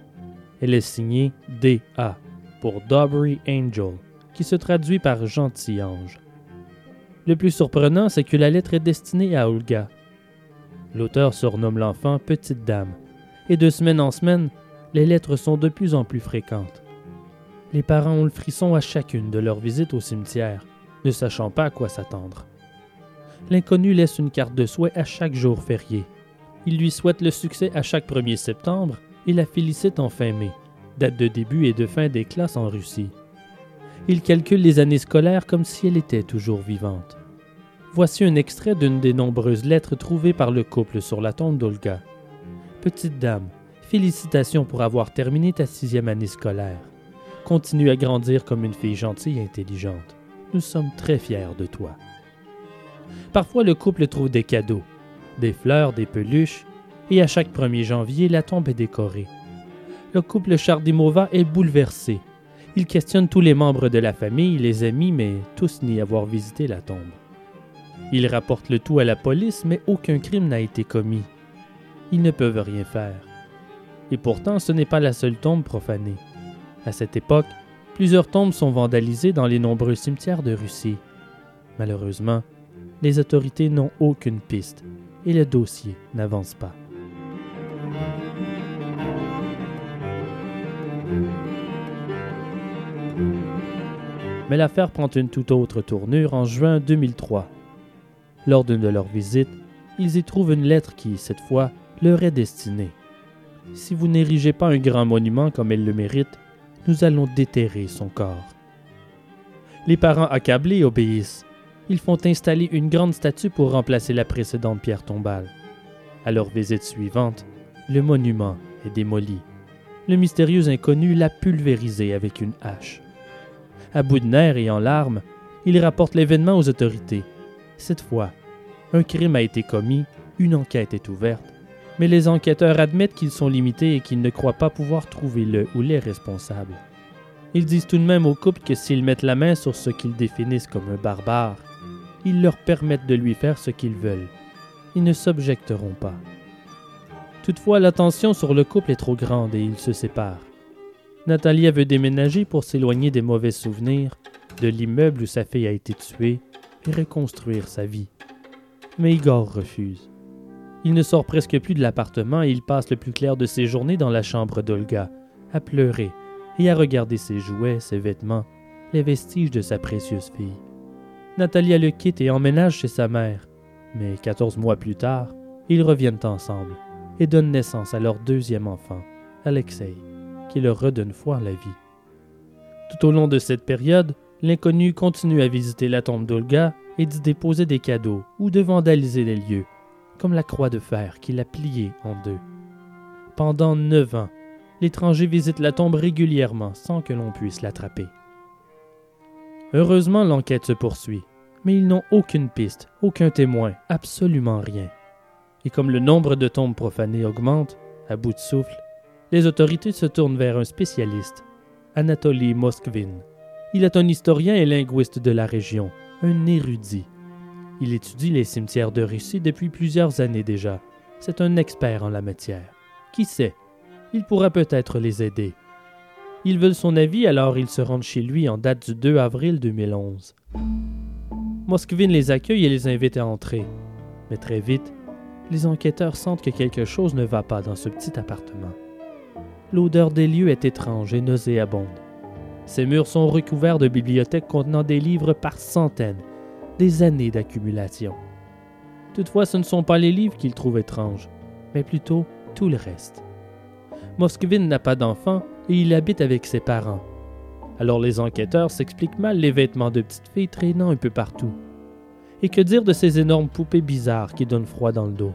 Elle est signée D.A. pour Dobry Angel, qui se traduit par gentil ange. Le plus surprenant, c'est que la lettre est destinée à Olga. L'auteur surnomme l'enfant Petite Dame, et de semaine en semaine, les lettres sont de plus en plus fréquentes. Les parents ont le frisson à chacune de leurs visites au cimetière, ne sachant pas à quoi s'attendre. L'inconnu laisse une carte de souhait à chaque jour férié. Il lui souhaite le succès à chaque 1er septembre et la félicite en fin mai, date de début et de fin des classes en Russie. Il calcule les années scolaires comme si elle était toujours vivante. Voici un extrait d'une des nombreuses lettres trouvées par le couple sur la tombe d'Olga. Petite dame, félicitations pour avoir terminé ta sixième année scolaire. Continue à grandir comme une fille gentille et intelligente. Nous sommes très fiers de toi. Parfois, le couple trouve des cadeaux, des fleurs, des peluches, et à chaque 1er janvier, la tombe est décorée. Le couple Chardimova est bouleversé il questionne tous les membres de la famille, les amis, mais tous n'y avoir visité la tombe. Il rapporte le tout à la police, mais aucun crime n'a été commis. Ils ne peuvent rien faire. Et pourtant, ce n'est pas la seule tombe profanée. À cette époque, plusieurs tombes sont vandalisées dans les nombreux cimetières de Russie. Malheureusement, les autorités n'ont aucune piste et le dossier n'avance pas. Mais l'affaire prend une toute autre tournure en juin 2003. Lors d'une de leurs visites, ils y trouvent une lettre qui, cette fois, leur est destinée. Si vous n'érigez pas un grand monument comme elle le mérite, nous allons déterrer son corps. Les parents accablés obéissent. Ils font installer une grande statue pour remplacer la précédente pierre tombale. À leur visite suivante, le monument est démoli. Le mystérieux inconnu l'a pulvérisé avec une hache. À bout de nerfs et en larmes, il rapporte l'événement aux autorités. Cette fois, un crime a été commis, une enquête est ouverte, mais les enquêteurs admettent qu'ils sont limités et qu'ils ne croient pas pouvoir trouver le ou les responsables. Ils disent tout de même au couple que s'ils mettent la main sur ce qu'ils définissent comme un barbare, ils leur permettent de lui faire ce qu'ils veulent. Ils ne s'objecteront pas. Toutefois, l'attention sur le couple est trop grande et ils se séparent. Natalia veut déménager pour s'éloigner des mauvais souvenirs, de l'immeuble où sa fille a été tuée, et reconstruire sa vie. Mais Igor refuse. Il ne sort presque plus de l'appartement et il passe le plus clair de ses journées dans la chambre d'Olga, à pleurer et à regarder ses jouets, ses vêtements, les vestiges de sa précieuse fille. Natalia le quitte et emménage chez sa mère, mais 14 mois plus tard, ils reviennent ensemble et donnent naissance à leur deuxième enfant, Alexei qui leur redonne foi en la vie. Tout au long de cette période, l'inconnu continue à visiter la tombe d'Olga et d'y déposer des cadeaux ou de vandaliser les lieux, comme la croix de fer qu'il a pliée en deux. Pendant neuf ans, l'étranger visite la tombe régulièrement sans que l'on puisse l'attraper. Heureusement, l'enquête se poursuit, mais ils n'ont aucune piste, aucun témoin, absolument rien. Et comme le nombre de tombes profanées augmente, à bout de souffle, les autorités se tournent vers un spécialiste, Anatoly Moskvin. Il est un historien et linguiste de la région, un érudit. Il étudie les cimetières de Russie depuis plusieurs années déjà. C'est un expert en la matière. Qui sait, il pourra peut-être les aider. Ils veulent son avis, alors ils se rendent chez lui en date du 2 avril 2011. Moskvin les accueille et les invite à entrer. Mais très vite, les enquêteurs sentent que quelque chose ne va pas dans ce petit appartement l'odeur des lieux est étrange et nauséabonde. Ces murs sont recouverts de bibliothèques contenant des livres par centaines, des années d'accumulation. Toutefois, ce ne sont pas les livres qu'ils trouvent étranges, mais plutôt tout le reste. Moskvin n'a pas d'enfant et il habite avec ses parents. Alors les enquêteurs s'expliquent mal les vêtements de petites filles traînant un peu partout. Et que dire de ces énormes poupées bizarres qui donnent froid dans le dos?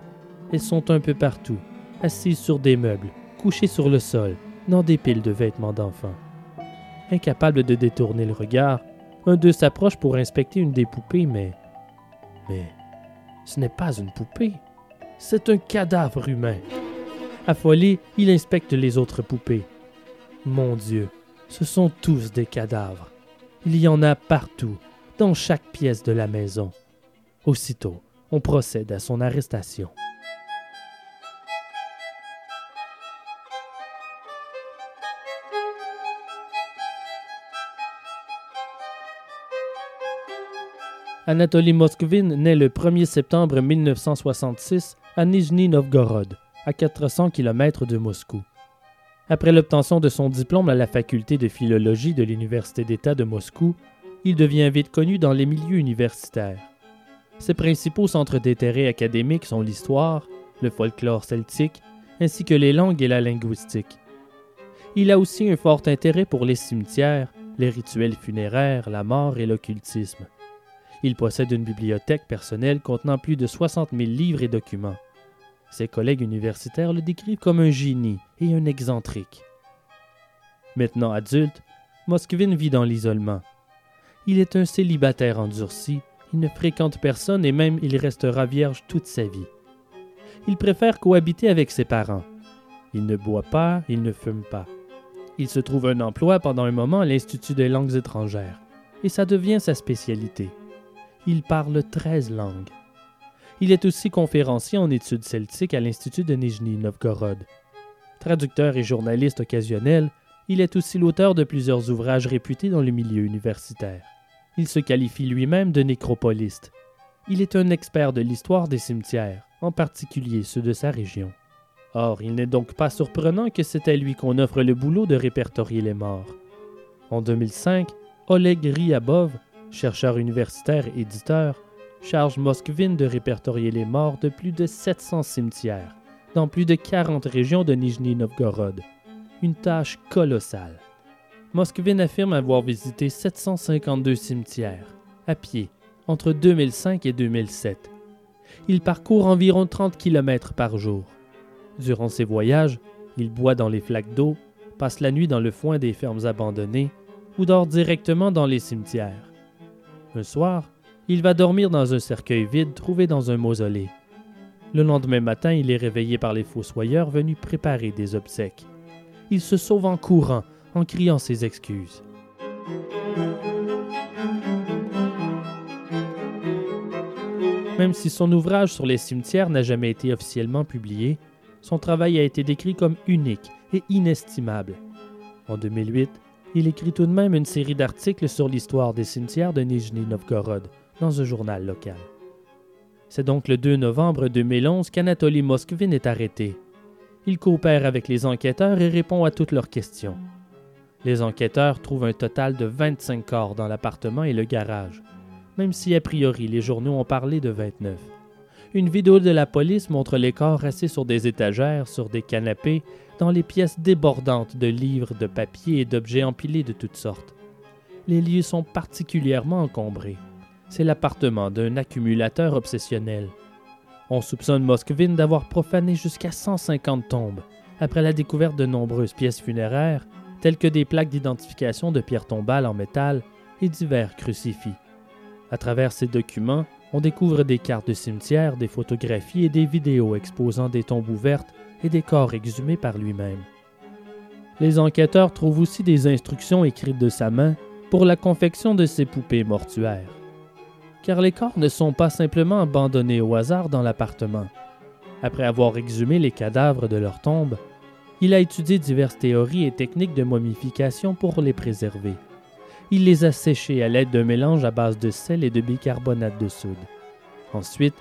Elles sont un peu partout, assises sur des meubles, couchés sur le sol, dans des piles de vêtements d'enfants. Incapable de détourner le regard, un d'eux s'approche pour inspecter une des poupées, mais... Mais... Ce n'est pas une poupée, c'est un cadavre humain. Affolé, il inspecte les autres poupées. Mon Dieu, ce sont tous des cadavres. Il y en a partout, dans chaque pièce de la maison. Aussitôt, on procède à son arrestation. Anatoly Moskvin naît le 1er septembre 1966 à Nijni Novgorod, à 400 km de Moscou. Après l'obtention de son diplôme à la faculté de philologie de l'Université d'État de Moscou, il devient vite connu dans les milieux universitaires. Ses principaux centres d'intérêt académiques sont l'histoire, le folklore celtique, ainsi que les langues et la linguistique. Il a aussi un fort intérêt pour les cimetières, les rituels funéraires, la mort et l'occultisme. Il possède une bibliothèque personnelle contenant plus de 60 000 livres et documents. Ses collègues universitaires le décrivent comme un génie et un excentrique. Maintenant adulte, Moskvin vit dans l'isolement. Il est un célibataire endurci, il ne fréquente personne et même il restera vierge toute sa vie. Il préfère cohabiter avec ses parents. Il ne boit pas, il ne fume pas. Il se trouve un emploi pendant un moment à l'Institut des langues étrangères, et ça devient sa spécialité. Il parle 13 langues. Il est aussi conférencier en études celtiques à l'Institut de Nijni Novgorod. Traducteur et journaliste occasionnel, il est aussi l'auteur de plusieurs ouvrages réputés dans le milieu universitaire. Il se qualifie lui-même de nécropoliste. Il est un expert de l'histoire des cimetières, en particulier ceux de sa région. Or, il n'est donc pas surprenant que c'est à lui qu'on offre le boulot de répertorier les morts. En 2005, Oleg Ryabov, chercheur universitaire et éditeur, charge Moskvin de répertorier les morts de plus de 700 cimetières dans plus de 40 régions de Nijni Novgorod. Une tâche colossale. Moskvin affirme avoir visité 752 cimetières, à pied, entre 2005 et 2007. Il parcourt environ 30 km par jour. Durant ses voyages, il boit dans les flaques d'eau, passe la nuit dans le foin des fermes abandonnées ou dort directement dans les cimetières. Un soir, il va dormir dans un cercueil vide trouvé dans un mausolée. Le lendemain matin, il est réveillé par les fossoyeurs venus préparer des obsèques. Il se sauve en courant, en criant ses excuses. Même si son ouvrage sur les cimetières n'a jamais été officiellement publié, son travail a été décrit comme unique et inestimable. En 2008, il écrit tout de même une série d'articles sur l'histoire des cimetières de Nijni Novgorod dans un journal local. C'est donc le 2 novembre 2011 qu'Anatoly Moskvin est arrêté. Il coopère avec les enquêteurs et répond à toutes leurs questions. Les enquêteurs trouvent un total de 25 corps dans l'appartement et le garage, même si a priori les journaux ont parlé de 29. Une vidéo de la police montre les corps assis sur des étagères, sur des canapés, dans les pièces débordantes de livres, de papier et d'objets empilés de toutes sortes. Les lieux sont particulièrement encombrés. C'est l'appartement d'un accumulateur obsessionnel. On soupçonne Moskvin d'avoir profané jusqu'à 150 tombes, après la découverte de nombreuses pièces funéraires, telles que des plaques d'identification de pierres tombales en métal et divers crucifix. À travers ces documents, on découvre des cartes de cimetière, des photographies et des vidéos exposant des tombes ouvertes et des corps exhumés par lui-même. Les enquêteurs trouvent aussi des instructions écrites de sa main pour la confection de ces poupées mortuaires. Car les corps ne sont pas simplement abandonnés au hasard dans l'appartement. Après avoir exhumé les cadavres de leurs tombes, il a étudié diverses théories et techniques de momification pour les préserver. Il les a séchés à l'aide d'un mélange à base de sel et de bicarbonate de soude. Ensuite,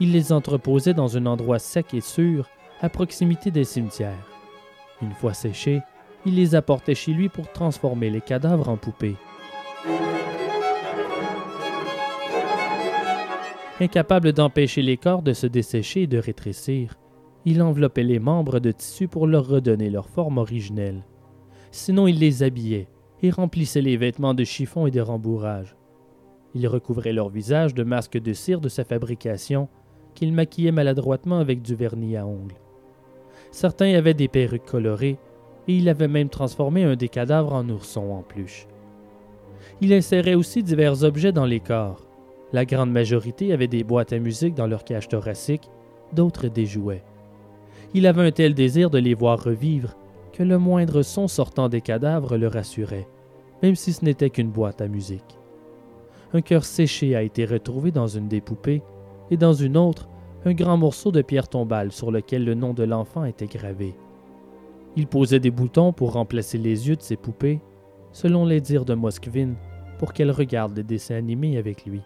il les entreposait dans un endroit sec et sûr à proximité des cimetières. Une fois séchés, il les apportait chez lui pour transformer les cadavres en poupées. Incapable d'empêcher les corps de se dessécher et de rétrécir, il enveloppait les membres de tissu pour leur redonner leur forme originelle. Sinon, il les habillait et remplissait les vêtements de chiffon et de rembourrage. Il recouvrait leur visage de masques de cire de sa fabrication qu'il maquillait maladroitement avec du vernis à ongles. Certains avaient des perruques colorées et il avait même transformé un des cadavres en ourson en peluche. Il insérait aussi divers objets dans les corps. La grande majorité avait des boîtes à musique dans leur cage thoracique, d'autres des jouets. Il avait un tel désir de les voir revivre que le moindre son sortant des cadavres le rassurait, même si ce n'était qu'une boîte à musique. Un cœur séché a été retrouvé dans une des poupées, et dans une autre, un grand morceau de pierre tombale sur lequel le nom de l'enfant était gravé. Il posait des boutons pour remplacer les yeux de ses poupées, selon les dires de Moskvin, pour qu'elle regarde les dessins animés avec lui.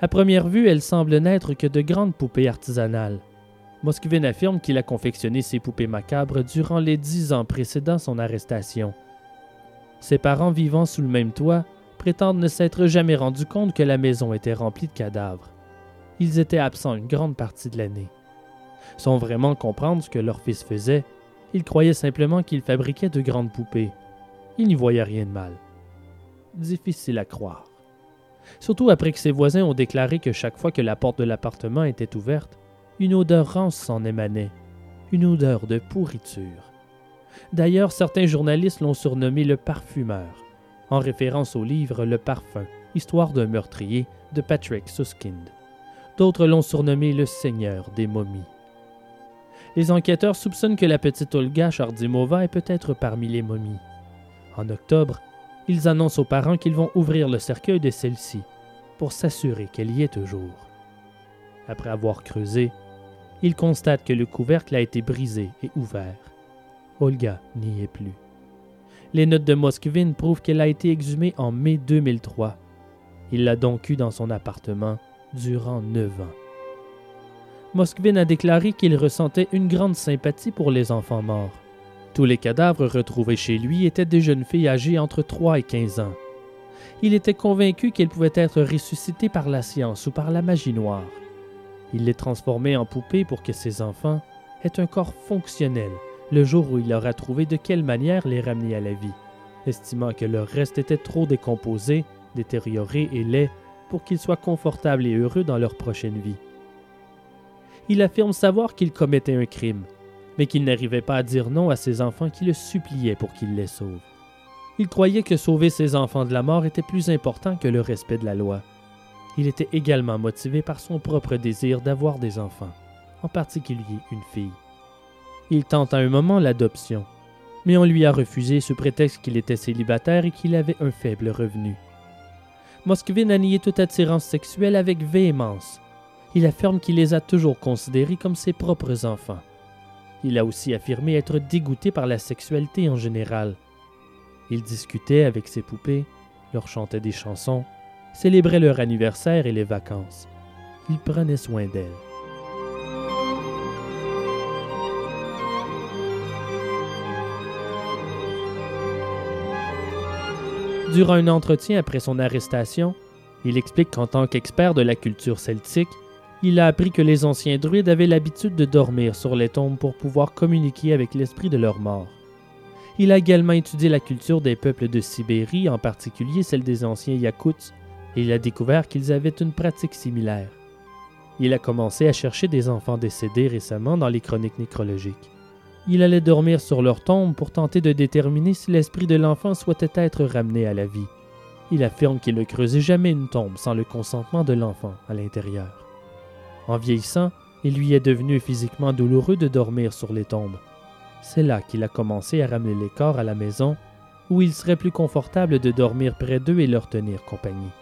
À première vue, elle semble n'être que de grandes poupées artisanales. Moskvin affirme qu'il a confectionné ces poupées macabres durant les dix ans précédant son arrestation. Ses parents vivant sous le même toit prétendent ne s'être jamais rendus compte que la maison était remplie de cadavres. Ils étaient absents une grande partie de l'année. Sans vraiment comprendre ce que leur fils faisait, ils croyaient simplement qu'il fabriquait de grandes poupées. Ils n'y voyaient rien de mal. Difficile à croire. Surtout après que ses voisins ont déclaré que chaque fois que la porte de l'appartement était ouverte, une odeur rance s'en émanait, une odeur de pourriture. D'ailleurs, certains journalistes l'ont surnommé le parfumeur, en référence au livre Le Parfum, histoire d'un meurtrier de Patrick Suskind. D'autres l'ont surnommé le Seigneur des momies. Les enquêteurs soupçonnent que la petite Olga Chardimova est peut-être parmi les momies. En octobre, ils annoncent aux parents qu'ils vont ouvrir le cercueil de celle-ci pour s'assurer qu'elle y est toujours. Après avoir creusé, ils constatent que le couvercle a été brisé et ouvert. Olga n'y est plus. Les notes de Moskvin prouvent qu'elle a été exhumée en mai 2003. Il l'a donc eue dans son appartement durant neuf ans. Moskvin a déclaré qu'il ressentait une grande sympathie pour les enfants morts. Tous les cadavres retrouvés chez lui étaient des jeunes filles âgées entre 3 et 15 ans. Il était convaincu qu'elles pouvaient être ressuscitées par la science ou par la magie noire. Il les transformait en poupées pour que ses enfants aient un corps fonctionnel le jour où il aura trouvé de quelle manière les ramener à la vie, estimant que leur reste était trop décomposé, détérioré et laid pour qu'ils soient confortables et heureux dans leur prochaine vie. Il affirme savoir qu'il commettait un crime, mais qu'il n'arrivait pas à dire non à ses enfants qui le suppliaient pour qu'il les sauve. Il croyait que sauver ses enfants de la mort était plus important que le respect de la loi. Il était également motivé par son propre désir d'avoir des enfants, en particulier une fille. Il tente à un moment l'adoption, mais on lui a refusé sous prétexte qu'il était célibataire et qu'il avait un faible revenu. Moskvin a nié toute attirance sexuelle avec véhémence. Il affirme qu'il les a toujours considérés comme ses propres enfants. Il a aussi affirmé être dégoûté par la sexualité en général. Il discutait avec ses poupées, leur chantait des chansons, célébrait leur anniversaire et les vacances. Il prenait soin d'elles. Durant un entretien après son arrestation, il explique qu'en tant qu'expert de la culture celtique, il a appris que les anciens druides avaient l'habitude de dormir sur les tombes pour pouvoir communiquer avec l'esprit de leur mort. Il a également étudié la culture des peuples de Sibérie, en particulier celle des anciens Yakuts, et il a découvert qu'ils avaient une pratique similaire. Il a commencé à chercher des enfants décédés récemment dans les chroniques nécrologiques. Il allait dormir sur leur tombe pour tenter de déterminer si l'esprit de l'enfant souhaitait être ramené à la vie. Il affirme qu'il ne creusait jamais une tombe sans le consentement de l'enfant à l'intérieur. En vieillissant, il lui est devenu physiquement douloureux de dormir sur les tombes. C'est là qu'il a commencé à ramener les corps à la maison, où il serait plus confortable de dormir près d'eux et leur tenir compagnie.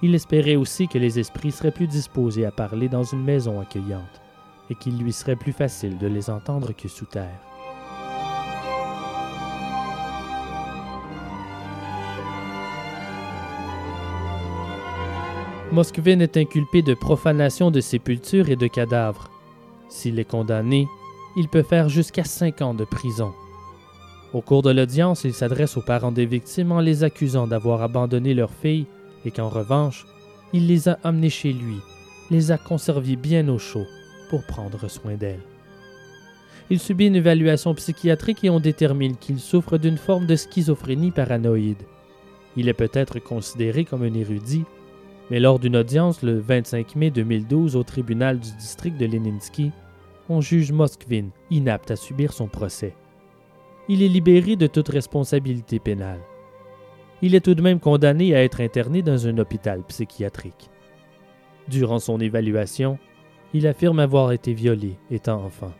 Il espérait aussi que les esprits seraient plus disposés à parler dans une maison accueillante et qu'il lui serait plus facile de les entendre que sous terre. Moskvin est inculpé de profanation de sépultures et de cadavres. S'il est condamné, il peut faire jusqu'à cinq ans de prison. Au cours de l'audience, il s'adresse aux parents des victimes en les accusant d'avoir abandonné leur fille et qu'en revanche, il les a amenées chez lui, les a conservées bien au chaud pour prendre soin d'elle. Il subit une évaluation psychiatrique et on détermine qu'il souffre d'une forme de schizophrénie paranoïde. Il est peut-être considéré comme un érudit, mais lors d'une audience le 25 mai 2012 au tribunal du district de Leninsky, on juge Moskvin inapte à subir son procès. il est libéré de toute responsabilité pénale. Il est tout de même condamné à être interné dans un hôpital psychiatrique. Durant son évaluation, il affirme avoir été violé étant enfant.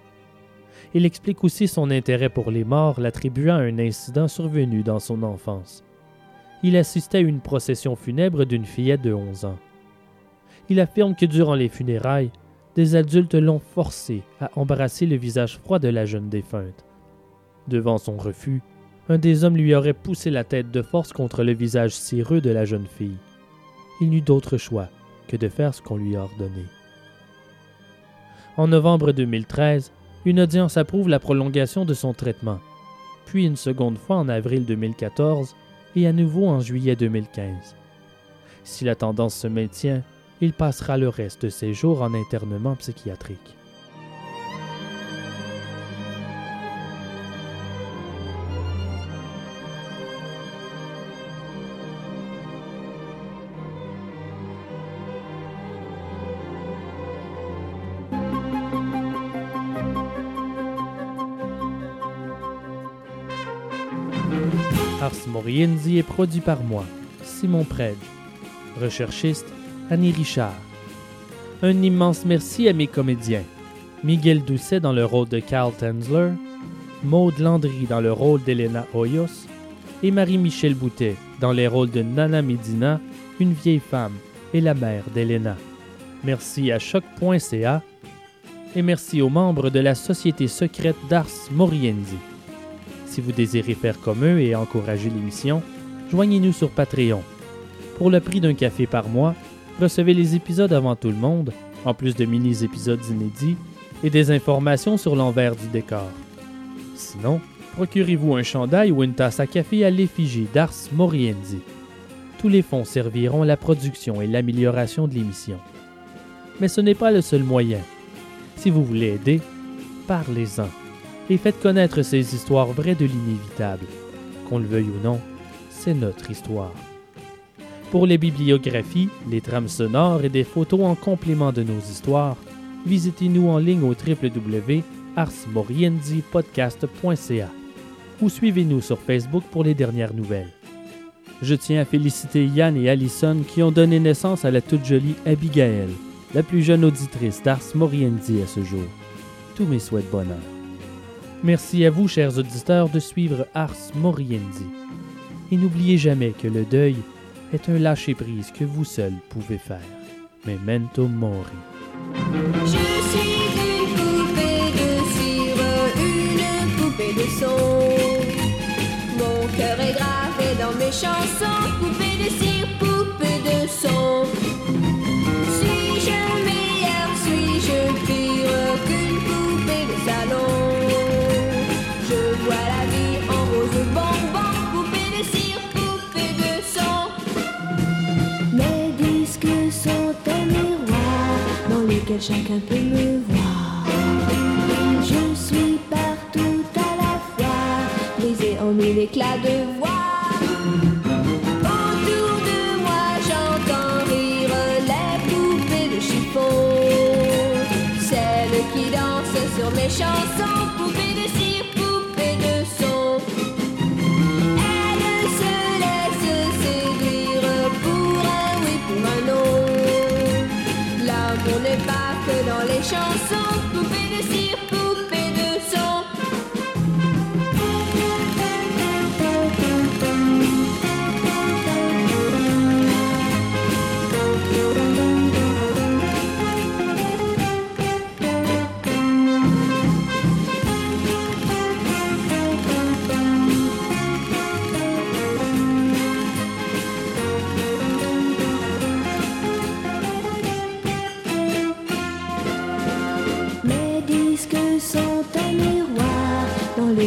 Il explique aussi son intérêt pour les morts, l'attribuant à un incident survenu dans son enfance. Il assistait à une procession funèbre d'une fillette de 11 ans. Il affirme que durant les funérailles, des adultes l'ont forcé à embrasser le visage froid de la jeune défunte. Devant son refus, un des hommes lui aurait poussé la tête de force contre le visage cireux de la jeune fille. Il n'eut d'autre choix que de faire ce qu'on lui a ordonné. En novembre 2013, une audience approuve la prolongation de son traitement, puis une seconde fois en avril 2014 et à nouveau en juillet 2015. Si la tendance se maintient, il passera le reste de ses jours en internement psychiatrique. Morienzi est produit par moi, Simon Predge. Recherchiste, Annie Richard. Un immense merci à mes comédiens. Miguel Doucet dans le rôle de Carl Tensler, Maude Landry dans le rôle d'Elena Hoyos et Marie-Michel Boutet dans les rôles de Nana Medina, une vieille femme, et la mère d'Elena. Merci à choc.ca et merci aux membres de la Société secrète d'Ars Morienzi. Si vous désirez faire comme eux et encourager l'émission, joignez-nous sur Patreon. Pour le prix d'un café par mois, recevez les épisodes avant tout le monde, en plus de mini-épisodes inédits et des informations sur l'envers du décor. Sinon, procurez-vous un chandail ou une tasse à café à l'effigie d'Ars Morienzi. Tous les fonds serviront à la production et l'amélioration de l'émission. Mais ce n'est pas le seul moyen. Si vous voulez aider, parlez-en et faites connaître ces histoires vraies de l'inévitable. Qu'on le veuille ou non, c'est notre histoire. Pour les bibliographies, les trames sonores et des photos en complément de nos histoires, visitez-nous en ligne au www.arsmorienzipodcast.ca ou suivez-nous sur Facebook pour les dernières nouvelles. Je tiens à féliciter Yann et Allison qui ont donné naissance à la toute jolie Abigail, la plus jeune auditrice d'Ars Morienzi à ce jour. Tous mes souhaits de bonheur. Merci à vous, chers auditeurs, de suivre Ars Moriendi. Et n'oubliez jamais que le deuil est un lâcher-prise que vous seul pouvez faire. Memento mori. Je suis une poupée de cire, une poupée de son. Mon cœur est gravé dans mes chansons, poupée de cire, poupée de son. Dans lequel chacun peut me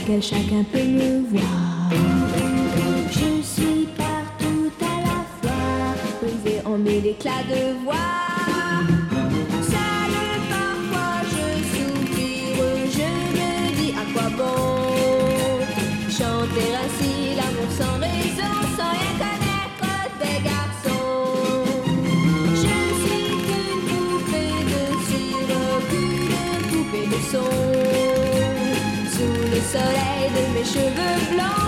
lequel chacun peut me voir. Je suis partout à la fois, brisée en mille éclats de soleil de mes cheveux blancs.